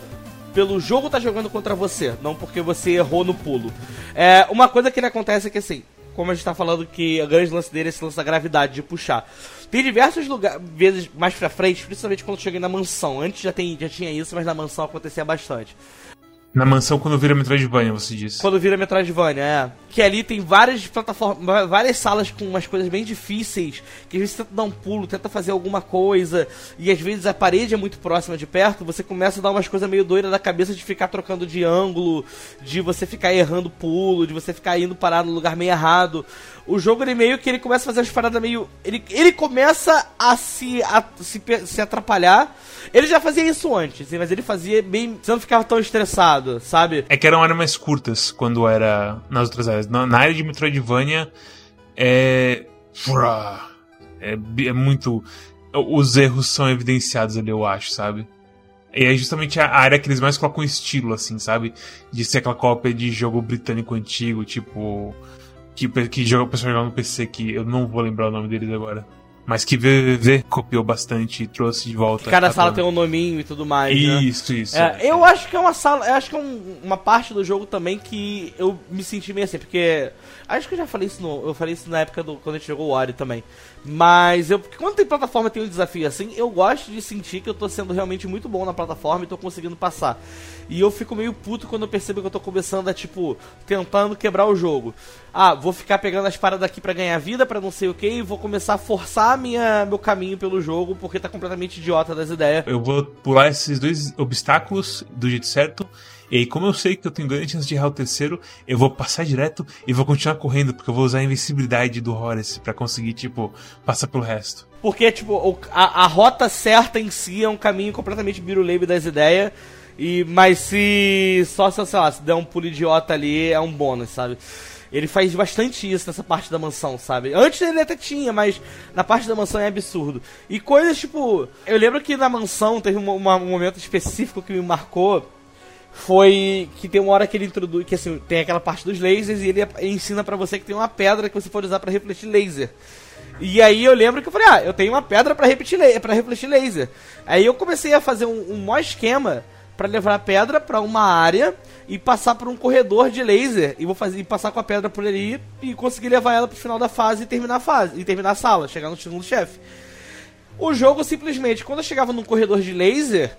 B: pelo jogo tá jogando contra você, não porque você errou no pulo. É, uma coisa que ele acontece é que, assim, como a gente tá falando que a grande lance dele é esse lance da gravidade, de puxar. Tem diversos lugares, vezes mais pra frente, principalmente quando cheguei na mansão. Antes já, tem, já tinha isso, mas na mansão acontecia bastante.
A: Na mansão, quando vira Metroidvania, você disse.
B: Quando vira Metroidvania, é. Que ali tem várias plataformas, várias salas com umas coisas bem difíceis, que às vezes você tenta dar um pulo, tenta fazer alguma coisa, e às vezes a parede é muito próxima de perto, você começa a dar umas coisas meio doidas da cabeça de ficar trocando de ângulo, de você ficar errando pulo, de você ficar indo parar no lugar meio errado. O jogo, ele meio que ele começa a fazer umas paradas meio... Ele, ele começa a se, a se, se atrapalhar. Ele já fazia isso antes, mas ele fazia bem... Você não ficava tão estressado, sabe?
A: É que eram áreas mais curtas quando era nas outras áreas. Na, na área de Metroidvania é. É, é muito. Os erros são evidenciados ali, eu acho, sabe? E é justamente a área que eles mais colocam estilo, assim, sabe? De ser aquela cópia de jogo britânico antigo, tipo. Que, que joga, o pessoal joga no PC, que eu não vou lembrar o nome deles agora. Mas que VVV copiou bastante e trouxe de volta.
B: Cada sala tem um nominho e tudo mais, né?
A: Isso, isso.
B: É, eu acho que é uma sala, eu acho que é um- uma parte do jogo também que eu me senti meio assim, porque acho que eu já falei isso no, eu falei isso na época do quando a gente jogou o Ori também. Mas eu quando tem plataforma tem um desafio assim, eu gosto de sentir que eu tô sendo realmente muito bom na plataforma e tô conseguindo passar. E eu fico meio puto quando eu percebo que eu tô começando a tipo tentando quebrar o jogo. Ah, vou ficar pegando as paradas aqui pra ganhar vida, pra não sei o que, e vou começar a forçar minha, meu caminho pelo jogo porque tá completamente idiota das ideias.
A: Eu vou pular esses dois obstáculos do jeito certo. E aí, como eu sei que eu tenho grande chance de errar o terceiro, eu vou passar direto e vou continuar correndo, porque eu vou usar a invencibilidade do Horace pra conseguir, tipo, passar pelo resto.
B: Porque, tipo, a, a rota certa em si é um caminho completamente biruleibe das ideias. E, mas se só, se, sei lá, se der um pulo idiota ali, é um bônus, sabe? Ele faz bastante isso nessa parte da mansão, sabe? Antes ele até tinha, mas na parte da mansão é absurdo. E coisas tipo. Eu lembro que na mansão teve uma- um momento específico que me marcou. Foi que tem uma hora que ele introduz. Que assim, tem aquela parte dos lasers e ele ensina pra você que tem uma pedra que você pode usar pra refletir laser. E aí eu lembro que eu falei, ah, eu tenho uma pedra pra repetir pra refletir laser. Aí eu comecei a fazer um, um esquema pra levar a pedra pra uma área e passar por um corredor de laser e vou fazer e passar com a pedra por ali e conseguir levar ela pro final da fase e terminar a fase e terminar a sala, chegar no segundo chefe. O jogo simplesmente, quando eu chegava num corredor de laser,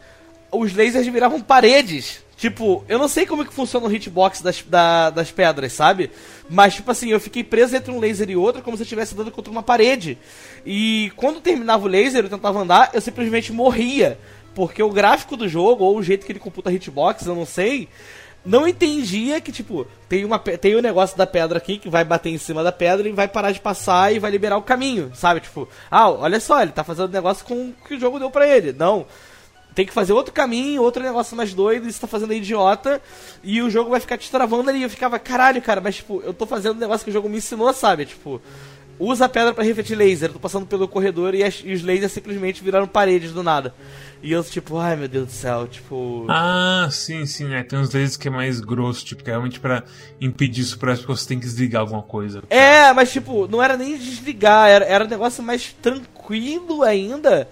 B: os lasers viravam paredes. Tipo, eu não sei como é que funciona o hitbox das, da- das pedras, sabe? Mas, tipo assim, eu fiquei preso entre um laser e outro como se eu estivesse dando contra uma parede. E quando terminava o laser, eu tentava andar, eu simplesmente morria. Porque o gráfico do jogo, ou o jeito que ele computa hitbox, eu não sei, não entendia que, tipo, tem, uma, tem um negócio da pedra aqui que vai bater em cima da pedra e vai parar de passar e vai liberar o caminho, sabe? Tipo, ah, olha só, ele tá fazendo negócio com o que o jogo deu pra ele. Não. Tem que fazer outro caminho, outro negócio mais doido, e você tá fazendo idiota, e o jogo vai ficar te travando ali. Eu ficava, caralho, cara, mas tipo, eu tô fazendo um negócio que o jogo me ensinou, sabe? Tipo, usa a pedra para refletir laser. Eu tô passando pelo corredor e, as, e, os lasers simplesmente viraram paredes do nada. E eu, tipo, ai meu Deus do céu, tipo.
A: Ah, sim, sim, é. Tem uns lasers que é mais grosso, tipo, que é realmente para impedir isso, parece que você tem que desligar alguma coisa.
B: É, mas tipo, não era nem desligar, era, era um negócio mais tranquilo ainda.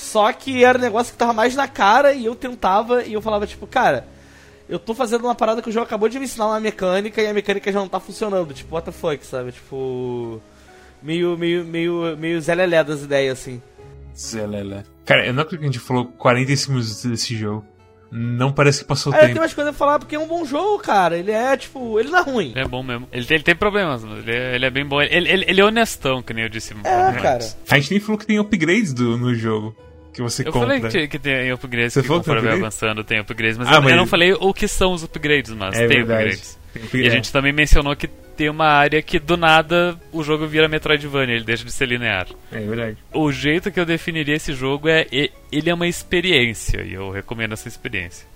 B: Só que era um negócio que tava mais na cara e eu tentava e eu falava, tipo, cara, eu tô fazendo uma parada que o jogo acabou de me ensinar uma mecânica e a mecânica já não tá funcionando. Tipo, what the fuck, sabe? Tipo meio, meio, meio, meio zelelé das ideias, assim.
A: Zelelé. Cara, eu não acredito que a gente falou 45 minutos desse jogo. Não parece que passou
B: é,
A: tempo.
B: Tem mais coisa pra falar porque é um bom jogo, cara. Ele é, tipo, ele não é ruim.
C: É bom mesmo. Ele tem, ele tem problemas, mas ele é, ele é bem bom. Ele, ele, ele, é honestão, que nem eu disse.
B: É, cara.
A: A gente nem falou que tem upgrades do, no jogo. Que você
C: eu
A: compra.
C: falei que, que tem upgrades,
A: você
C: que conforme vai avançando tem upgrades, mas, ah, eu, mas eu não falei o que são os upgrades, mas é tem verdade. upgrades. Tem, e a gente também mencionou que tem uma área que do nada o jogo vira Metroidvania, ele deixa de ser linear.
A: É verdade.
C: O jeito que eu definiria esse jogo é ele é uma experiência e eu recomendo essa experiência.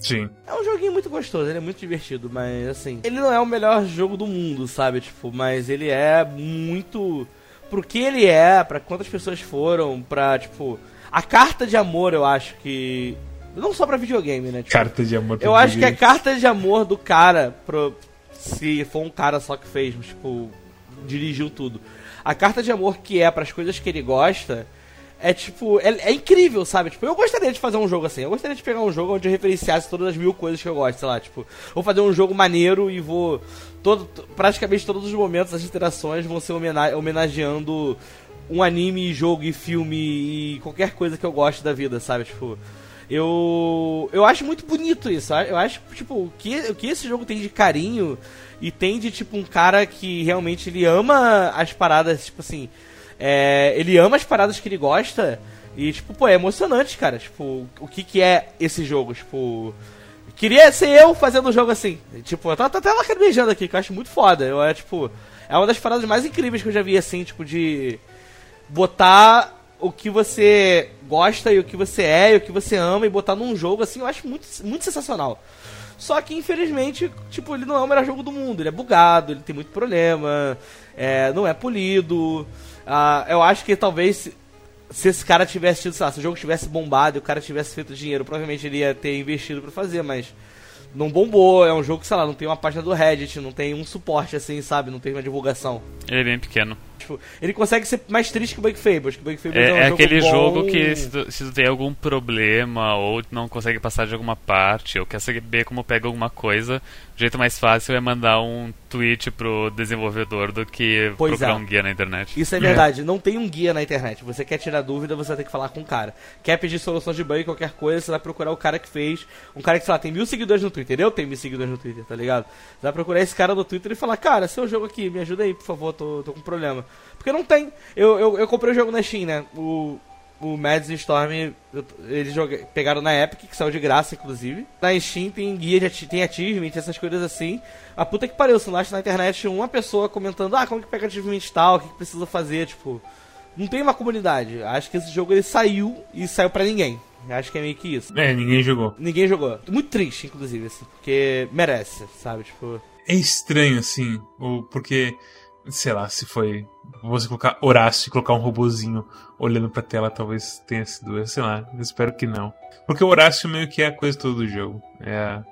A: Sim.
B: É um joguinho muito gostoso, ele é muito divertido, mas assim, ele não é o melhor jogo do mundo, sabe? Tipo, mas ele é muito pro que ele é, para quantas pessoas foram, pra, tipo, a carta de amor, eu acho que não só pra videogame, né? Tipo,
A: carta de amor.
B: Eu acho que a carta de amor do cara pro, se for um cara só que fez, tipo, dirigiu tudo. A carta de amor que é para as coisas que ele gosta é tipo, é, é, incrível, sabe? Tipo, eu gostaria de fazer um jogo assim. Eu gostaria de pegar um jogo onde eu referenciasse todas as mil coisas que eu gosto, sei lá, tipo, vou fazer um jogo maneiro e vou todo praticamente todos os momentos as interações vão ser homena homenageando um anime, jogo e filme e qualquer coisa que eu goste da vida, sabe? Tipo, eu, eu acho muito bonito isso. Eu acho, tipo, o que, o que esse jogo tem de carinho e tem de, tipo, um cara que realmente ele ama as paradas, tipo assim. É, ele ama as paradas que ele gosta. E, tipo, pô, é emocionante, cara. Tipo, o que que é esse jogo? Tipo. Queria ser eu fazendo um jogo assim. Tipo, eu tô, tô até lacrimejando aqui, que eu acho muito foda. Eu, é, tipo, é uma das paradas mais incríveis que eu já vi, assim, tipo, de botar o que você gosta e o que você é e o que você ama e botar num jogo assim, eu acho muito, muito sensacional. Só que infelizmente, tipo, ele não é o melhor jogo do mundo, ele é bugado, ele tem muito problema, é, não é polido. Uh, eu acho que talvez se, se esse cara tivesse tido, sei lá, se o jogo tivesse bombado e o cara tivesse feito dinheiro, provavelmente ele ia ter investido para fazer, mas não bombou, é um jogo que, sei lá, não tem uma página do Reddit, não tem um suporte assim, sabe? Não tem uma divulgação.
C: Ele é bem pequeno.
B: Tipo, ele consegue ser mais triste que o Bug Fables. Que Bug Fables
C: é,
B: é, um
C: é
B: jogo
C: aquele
B: bom...
C: jogo que se tu, se tu, tem algum problema ou não consegue passar de alguma parte ou quer saber como pega alguma coisa, o jeito mais fácil é mandar um tweet pro desenvolvedor do que pois procurar é. um guia na internet.
B: Isso é verdade, é. não tem um guia na internet. Você quer tirar dúvida, você vai ter que falar com o cara. Quer pedir soluções de bug, qualquer coisa, você vai procurar o cara que fez. Um cara que, sei lá, tem mil seguidores no Twitter. Eu tenho mil seguidores no Twitter, tá ligado? Você vai procurar esse cara no Twitter e falar, cara, seu jogo aqui, me ajuda aí, por favor, tô, tô com problema. Porque não tem. Eu, eu, eu comprei o jogo na Steam, né? O, o Mads Storm, eles joga, pegaram na Epic, que saiu de graça, inclusive. Na Steam tem guia, de, tem achievement, essas coisas assim. A puta que pariu, se não acha na internet uma pessoa comentando, ah, como que pega achievement tal, o que, que precisa fazer, tipo... Não tem uma comunidade. Acho que esse jogo ele saiu e saiu para ninguém. Acho que é meio que isso.
A: É, ninguém jogou.
B: Ninguém jogou. Muito triste, inclusive, assim, porque merece, sabe? Tipo.
A: É estranho, assim, porque sei lá, se foi você colocar Horácio e colocar um robozinho olhando pra tela, talvez tenha sido, sei lá, espero que não. Porque o Horácio meio que é a coisa toda do jogo. É a,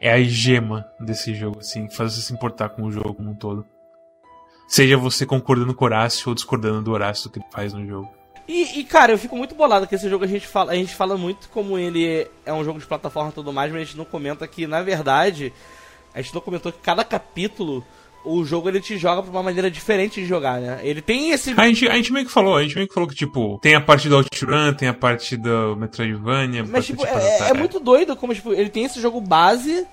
A: é a gema desse jogo, assim, que faz você se importar com o jogo como um todo. Seja você concordando com o Horácio ou discordando do Horácio que ele faz no jogo.
B: E, e, cara, eu fico muito bolado que esse jogo a gente fala, a gente fala muito como ele é um jogo de plataforma e tudo mais, mas a gente não comenta que, na verdade, a gente não comentou que cada capítulo o jogo ele te joga pra uma maneira diferente de jogar, né? Ele tem esse.
A: A gente, a gente meio que falou, a gente meio que falou que, tipo, tem a parte do Outrun, tem a parte do Metroidvania.
B: Mas, tipo, é, é, muito doido como, tipo, ele tem esse jogo base,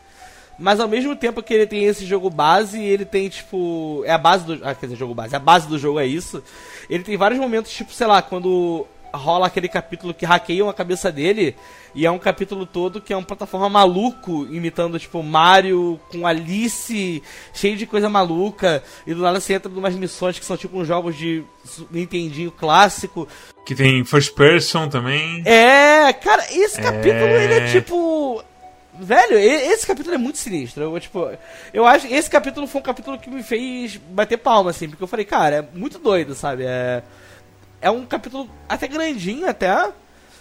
B: mas ao mesmo tempo que ele tem esse jogo base, ele tem, tipo. É a base do. Ah, quer dizer, jogo base. A base do jogo é isso. Ele tem vários momentos, tipo, sei lá, quando rola aquele capítulo que hackeiam a cabeça dele. E é um capítulo todo que é uma plataforma maluco, imitando, tipo, Mario com Alice, cheio de coisa maluca. E do nada você entra em umas missões que são tipo uns jogos de Nintendinho clássico.
A: Que tem first person também.
B: É, cara, esse capítulo é... ele é tipo. Velho, esse capítulo é muito sinistro. Eu, tipo, eu acho que esse capítulo foi um capítulo que me fez bater palma, assim, porque eu falei, cara, é muito doido, sabe? É, é um capítulo até grandinho, até.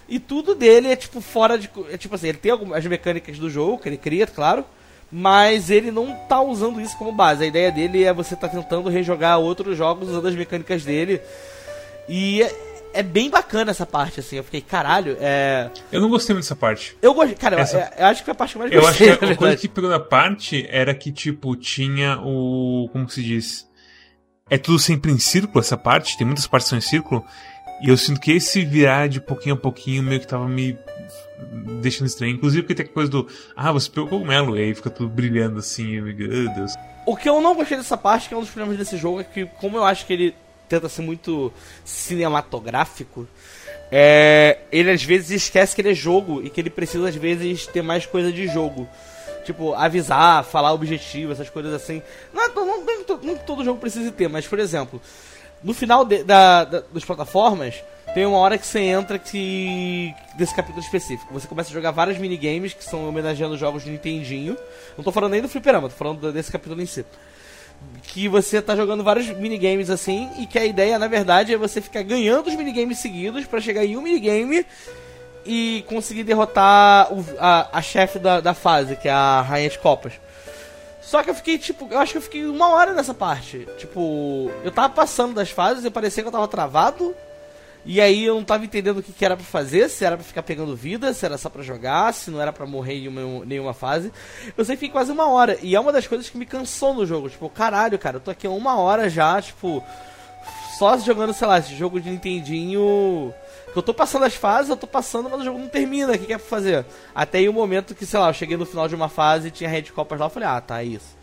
B: E tudo dele é, tipo, fora de. É, tipo assim, ele tem algumas mecânicas do jogo que ele cria, claro. Mas ele não tá usando isso como base. A ideia dele é você tá tentando rejogar outros jogos usando as mecânicas dele. E é, é bem bacana essa parte, assim. Eu fiquei, caralho, é.
A: Eu não gostei muito dessa parte.
B: Eu gostei, cara, essa... eu, eu, acho que foi a parte que mais
A: eu gostei. Eu acho que a coisa que pegou na parte era que, tipo, tinha o. Como se diz? É tudo sempre em círculo essa parte, tem muitas partes que são em círculo. E eu sinto que esse virar de pouquinho a pouquinho meio que tava me deixando estranho. Inclusive porque tem a coisa do. Ah, você pegou o cogumelo, e aí fica tudo brilhando assim, meu Deus.
B: O que eu não gostei dessa parte, que é um dos problemas desse jogo, é que, como eu acho que ele tenta ser muito cinematográfico, é, ele às vezes esquece que ele é jogo e que ele precisa às vezes ter mais coisa de jogo. Tipo, avisar, falar objetivo, essas coisas assim. Não, é não, não, não todo jogo precisa ter, mas por exemplo, no final de, da, da, das plataformas, tem uma hora que você entra que. desse capítulo específico. Você começa a jogar vários minigames que são homenageando jogos de Nintendinho. Não tô falando nem do fliperama, tô falando desse capítulo em si que você tá jogando vários minigames assim e que a ideia, na verdade, é você ficar ganhando os minigames seguidos para chegar em um minigame e conseguir derrotar o, a, a chefe da, da fase, que é a Rainha de Copas. Só que eu fiquei, tipo, eu acho que eu fiquei uma hora nessa parte. Tipo, eu tava passando das fases e parecia que eu tava travado. E aí eu não tava entendendo o que, que era para fazer, se era para ficar pegando vida, se era só para jogar, se não era para morrer em uma, nenhuma fase. Eu sei que fiquei quase uma hora. E é uma das coisas que me cansou no jogo. Tipo, caralho, cara, eu tô aqui uma hora já, tipo. Só jogando, sei lá, esse jogo de Nintendinho. Eu tô passando as fases, eu tô passando, mas o jogo não termina. O que, que é pra fazer? Até aí o momento que, sei lá, eu cheguei no final de uma fase e tinha Red Copas lá, eu falei, ah, tá, é isso.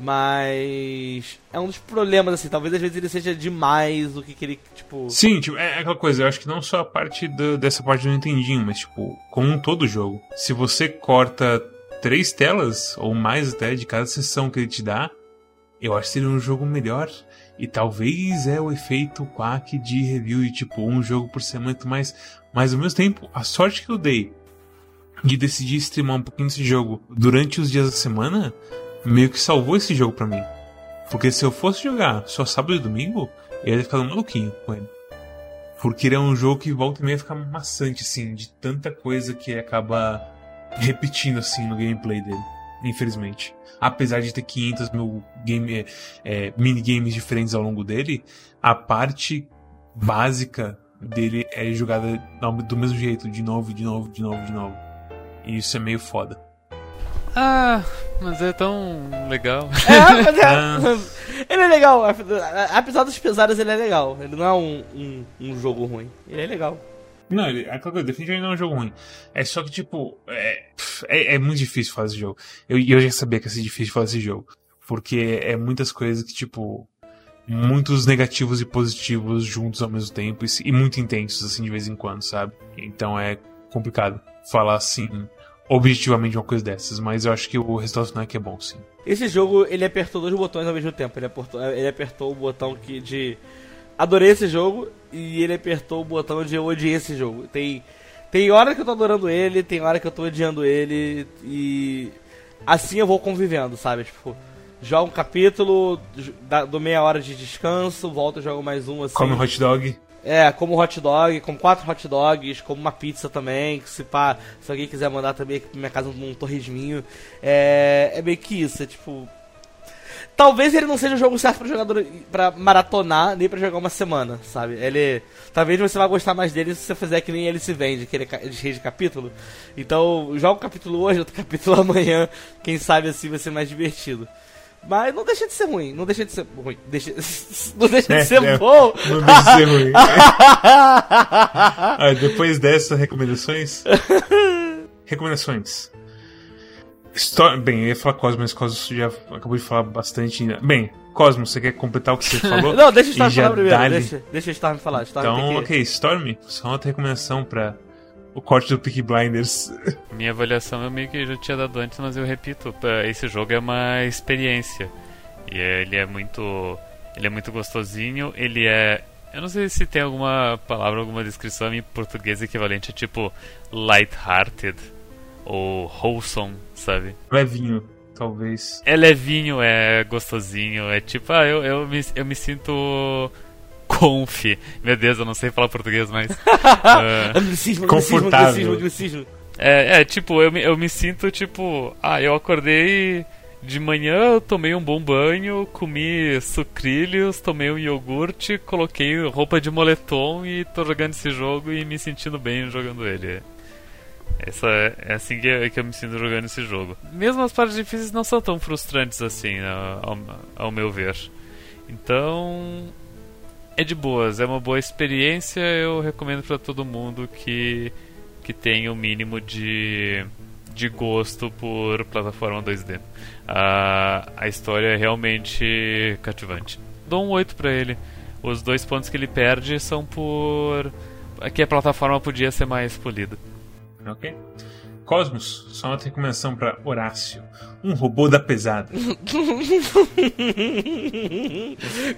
B: Mas é um dos problemas, assim, talvez às vezes ele seja demais do que, que ele, tipo.
A: Sim, tipo, é aquela coisa, eu acho que não só a parte do, dessa parte do Nintendinho, mas, tipo, como um todo jogo. Se você corta três telas, ou mais até, de cada sessão que ele te dá, eu acho que seria um jogo melhor. E talvez é o efeito quack de review e, tipo, um jogo por semana mais. Mas ao mesmo tempo, a sorte que eu dei de decidir streamar um pouquinho desse jogo durante os dias da semana meio que salvou esse jogo para mim. Porque se eu fosse jogar só sábado e domingo, eu ia ficar maluquinho com ele. Porque ele é um jogo que volta e meia fica maçante, assim, de tanta coisa que acaba repetindo, assim, no gameplay dele. Infelizmente. Apesar de ter 500 mil game, é, é, minigames diferentes ao longo dele, a parte básica dele é jogada do mesmo jeito, de novo, de novo, de novo, de novo. E isso é meio foda.
C: Ah, mas é tão legal.
B: É, mas é. Ah. ele é legal. Apesar dos pesares, ele é legal. Ele não é um, um, um jogo ruim. Ele é legal.
A: Não, ele, é definitivamente não é um jogo ruim. É só que, tipo, é, é, é muito difícil fazer esse jogo. Eu, eu já sabia que ia ser difícil fazer esse jogo. Porque é muitas coisas que, tipo, muitos negativos e positivos juntos ao mesmo tempo e, e muito intensos, assim, de vez em quando, sabe? Então é complicado falar assim objetivamente uma coisa dessas, mas eu acho que o resultado final é é bom, sim.
B: Esse jogo, ele apertou dois botões ao mesmo tempo. Ele apertou, ele apertou o botão que de adorei esse jogo e ele apertou o botão de eu odiei esse jogo. Tem tem hora que eu tô adorando ele, tem hora que eu tô odiando ele e assim eu vou convivendo, sabe? Tipo, jogo um capítulo, dou meia hora de descanso, volto e jogo mais um assim.
A: Come hot dog.
B: É, como hot dog, com quatro hot dogs, como uma pizza também, que se pá, se alguém quiser mandar também aqui pra minha casa um torresminho. É, é meio que isso, é tipo. Talvez ele não seja o jogo certo para jogador para maratonar, nem para jogar uma semana, sabe? Ele. Talvez você vá gostar mais dele se você fizer que nem ele se vende, que ele é de capítulo. Então, joga o capítulo hoje, outro capítulo amanhã, quem sabe assim vai ser mais divertido. Mas não deixa de ser ruim, não deixa de ser ruim. Deixa, não deixa é, de ser é, bom.
A: Não deixa de ser ruim. ah, depois dessas recomendações. recomendações. História, bem, eu ia falar Cosmos, mas Cosmos já acabou de falar bastante. Bem, Cosmo, você quer completar o que você falou?
B: Não, deixa o Storm
A: E
B: falar primeiro. Deixa, deixa o Storm falar. Storm
A: Então,
B: que...
A: ok, Storm, só uma outra recomendação pra o corte do Peaky Blinders.
C: Minha avaliação eu meio que já tinha dado antes, mas eu repito, esse jogo é uma experiência. E é- ele é muito. Ele é muito gostosinho, ele é. Eu não sei se tem alguma palavra, alguma descrição em português equivalente a tipo light-hearted ou wholesome, sabe?
A: Levinho, talvez.
C: É levinho, é gostosinho, é tipo, ah, eu, eu, me, eu me sinto conf. Meu Deus, eu não sei falar português mais. Ah,
B: Anglicismo,
A: Confortável.
B: anglicismo, anglicismo.
C: É, é, tipo, eu me, eu me sinto tipo, ah, eu acordei de manhã, eu tomei um bom banho, comi sucrilhos, tomei um iogurte, coloquei roupa de moletom e tô jogando esse jogo e me sentindo bem jogando ele. Essa é, é assim que, eu- que eu me sinto jogando esse jogo. Mesmo as partes difíceis não são tão frustrantes assim, né, ao, ao meu ver. Então, é de boas, é uma boa experiência, eu recomendo pra todo mundo que que tem o mínimo de, de gosto por plataforma 2D. A, a história é realmente cativante. Dou um 8 pra ele. Os dois pontos que ele perde são por. que a plataforma podia ser mais polida.
A: Ok? Cosmos, só uma recomendação pra Horácio. Um robô da pesada.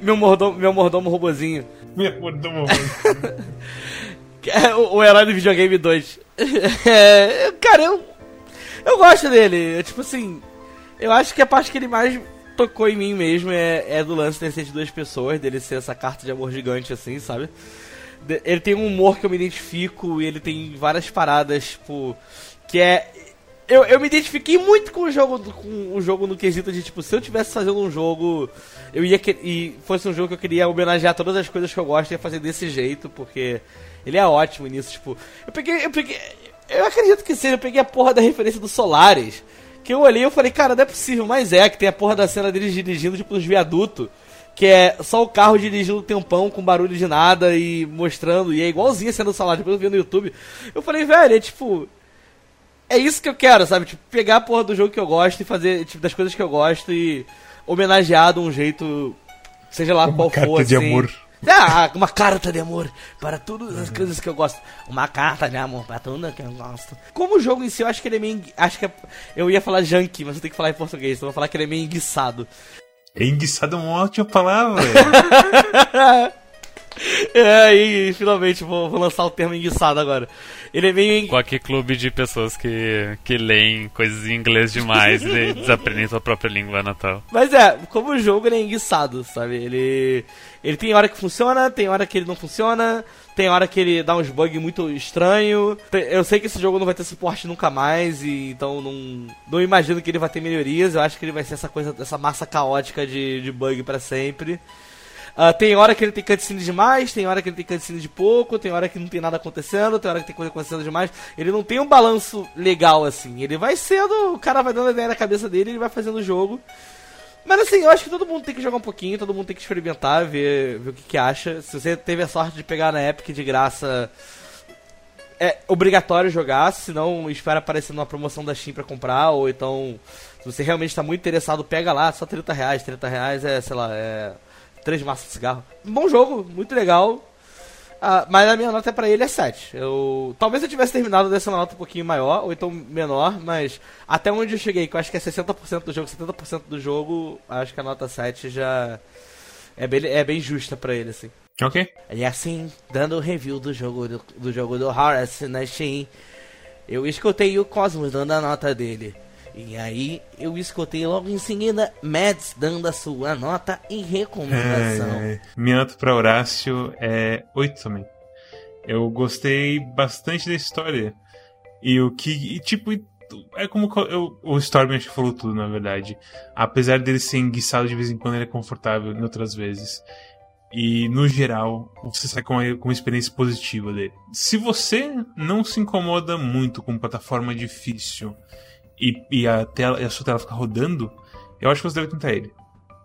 B: meu mordomo, meu mordomo robozinho.
A: Meu mordomo.
B: É o, o herói do videogame 2. É, cara, eu. Eu gosto dele. Eu, tipo assim. Eu acho que a parte que ele mais tocou em mim mesmo é, é do lance de ser de duas pessoas, dele ser essa carta de amor gigante, assim, sabe? Ele tem um humor que eu me identifico e ele tem várias paradas, tipo. Que é. Eu, eu me identifiquei muito com o jogo com o jogo no quesito de, tipo, se eu tivesse fazendo um jogo, eu ia e fosse um jogo que eu queria homenagear todas as coisas que eu gosto, eu ia fazer desse jeito, porque ele é ótimo nisso, tipo. Eu peguei. Eu peguei. Eu acredito que seja, eu peguei a porra da referência do Solaris. Que eu olhei e falei, cara, não é possível, mas é, que tem a porra da cena deles dirigindo, tipo, nos viadutos. Que é só o carro dirigindo um tempão com barulho de nada e mostrando, e é igualzinho a cena do Solaris, depois eu vi no YouTube. Eu falei, velho, é tipo. É isso que eu quero, sabe? Tipo, pegar a porra do jogo que eu gosto e fazer, tipo, das coisas que eu gosto e homenagear de um jeito, seja lá
A: Uma
B: qual
A: carta
B: for,
A: de
B: assim.
A: amor.
B: Ah, uma carta de amor para todas as coisas que eu gosto. Uma carta de amor para tudo que eu gosto. Como o jogo em si, eu acho que ele é meio. Acho que é- eu ia falar junkie, mas eu tenho que falar em português, então eu vou falar que ele é meio enguiçado.
A: Enguiçado é uma ótima palavra.
B: É, e finalmente vou, vou lançar o termo enguiçado agora. Ele é meio.
C: Qualquer clube de pessoas que, que leem coisas em inglês demais e desaprendem sua própria língua natal.
B: Mas é, como o jogo ele é enguiçado, sabe? Ele. Ele tem hora que funciona, tem hora que ele não funciona, tem hora que ele dá uns bugs muito estranho. Eu sei que esse jogo não vai ter suporte nunca mais, e então não, não imagino que ele vai ter melhorias. Eu acho que ele vai ser essa coisa, essa massa caótica de, de bug pra sempre. Ah, tem hora que ele tem cutscene demais, tem hora que ele tem cutscene de pouco, tem hora que não tem nada acontecendo, tem hora que tem coisa acontecendo demais. Ele não tem um balanço legal assim. Ele vai sendo, o cara vai dando a ideia na cabeça dele, ele vai fazendo o jogo. Mas assim, eu acho que todo mundo tem que jogar um pouquinho, todo mundo tem que experimentar, ver, ver o que, que acha. Se você teve a sorte de pegar na Epic de graça, é obrigatório jogar, senão espera aparecer numa promoção da Steam pra comprar, ou então, se você realmente está muito interessado, pega lá, só 30 reais, 30 reais é, sei lá, é três massas de cigarro. Bom jogo, muito legal. Ah, mas a minha nota pra ele é 7. Eu, talvez eu tivesse terminado dessa nota um pouquinho maior, ou então menor, mas até onde eu cheguei, que eu acho que é 60% do jogo, 70% do jogo, acho que a nota 7 já é bem, é bem justa pra ele, assim.
A: ok?
B: E assim, dando o review do jogo do, do jogo do Horace na Steam, eu escutei o Cosmos dando a nota dele. E aí, eu escutei logo em seguida Mads dando a sua nota e recomendação.
A: É, minha nota pra Horácio é 8 também. Eu gostei bastante da história. E o que. E, tipo, é como co- eu, o Storm acho que falou tudo, na verdade. Apesar dele ser enguiçado de vez em quando, ele é confortável em outras vezes. E, no geral, você sai com uma, com uma experiência positiva dele. Se você não se incomoda muito com plataforma difícil e, e a, tela, e a sua tela ficar rodando, eu acho que você deve tentar ele.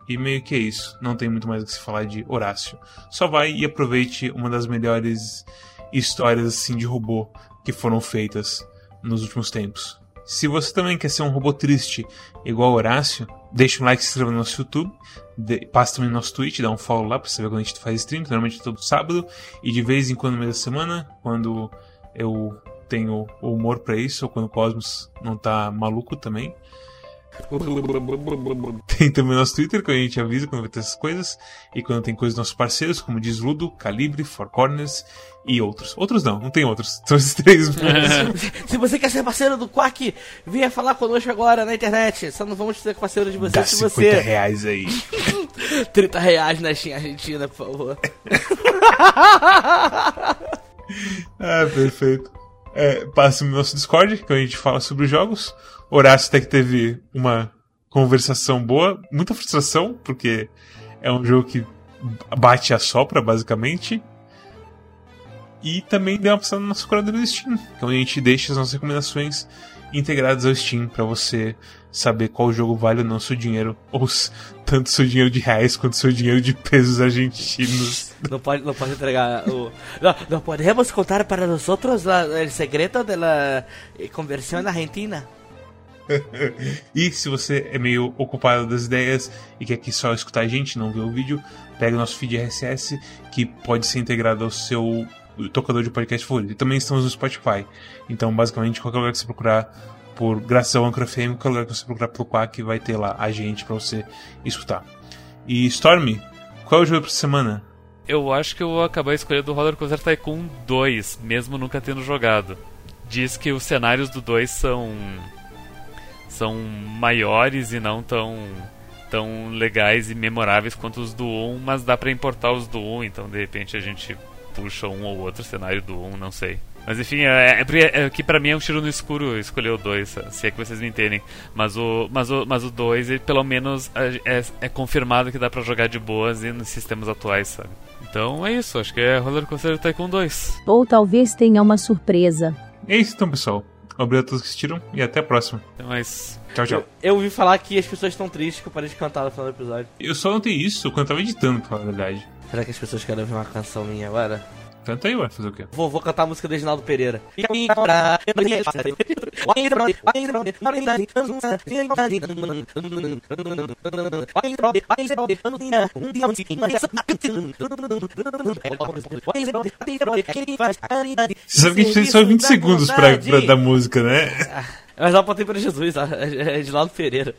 A: E meio que é isso. Não tem muito mais o que se falar de Horácio. Só vai e aproveite uma das melhores histórias assim de robô que foram feitas nos últimos tempos. Se você também quer ser um robô triste igual Horácio, deixa um like, se inscreva no nosso YouTube, de, passa também no nosso Twitch, dá um follow lá pra saber quando a gente faz stream, normalmente é todo sábado, e de vez em quando no meio da semana, quando eu tenho o humor para isso, ou quando o Cosmos não tá maluco também. Tem também nosso Twitter, que a gente avisa quando vai ter essas coisas. E quando tem coisas dos nossos parceiros, como diz Ludo, Calibre, Four Corners e outros. Outros não, não tem outros. São esses três.
B: Se você quer ser parceiro do Quack, venha falar conosco agora na internet. Só não vamos ser parceiro de você
A: Dá
B: se
A: 50
B: você.
A: reais aí.
B: 30 reais na Steam Argentina, por favor.
A: Ah, perfeito. É, passa no nosso Discord, que a gente fala sobre os jogos. Horácio até que teve uma conversação boa, muita frustração, porque é um jogo que bate a sopra, basicamente. E também deu uma passada no nosso curador do Steam, que é a gente deixa as nossas recomendações integradas ao Steam, para você saber qual jogo vale ou não seu dinheiro, ou tanto seu dinheiro de reais quanto seu dinheiro de pesos argentinos.
B: Não pode, não pode entregar o. Não, não podemos contar para nós outros secreto de la eh, conversión argentina.
A: e se você é meio ocupado das ideias e quer aqui só escutar a gente, não ver o vídeo, pega o nosso feed RSS que pode ser integrado ao seu tocador de podcast favorito. E também estamos no Spotify. Então, basicamente, qualquer lugar que você procurar por graças ao Anchor FM, qualquer lugar que você procurar pelo Quack, vai ter lá a gente pra você escutar. E Stormy, qual é o jogo pra semana?
C: Eu acho que eu vou acabar escolhendo o Roller Coaster Tycoon 2, mesmo nunca tendo jogado. Diz que os cenários do 2 são são maiores e não tão tão legais e memoráveis quanto os do 1, mas dá pra importar os do 1, então de repente a gente puxa um ou outro cenário do 1, não sei. Mas enfim, é, é, é que pra mim é um tiro no escuro escolher o 2, se é que vocês me entendem. Mas o mas o, mas o 2, ele, pelo menos é, é, é confirmado que dá pra jogar de boas e nos sistemas atuais, sabe? Então é isso, acho que é Roller Coaster Tycoon 2.
D: Ou talvez tenha uma surpresa.
A: É isso então, pessoal. Obrigado a todos que assistiram e até a próxima.
C: Então, mas
A: Tchau, tchau.
B: Eu, eu ouvi falar que as pessoas estão tristes que eu parei de cantar no final do episódio.
A: Eu só notei isso quando eu tava editando, pra falar a verdade.
B: Será que as pessoas querem ouvir uma canção minha agora?
A: Canta aí, ué, fazer o quê?
B: Vou, vou cantar a música do Reginaldo Pereira.
A: Você sabe que a gente tem só 20 segundos pra, pra dar música, né?
B: Mas eu apontei pra Jesus, ó. É Reginaldo Pereira.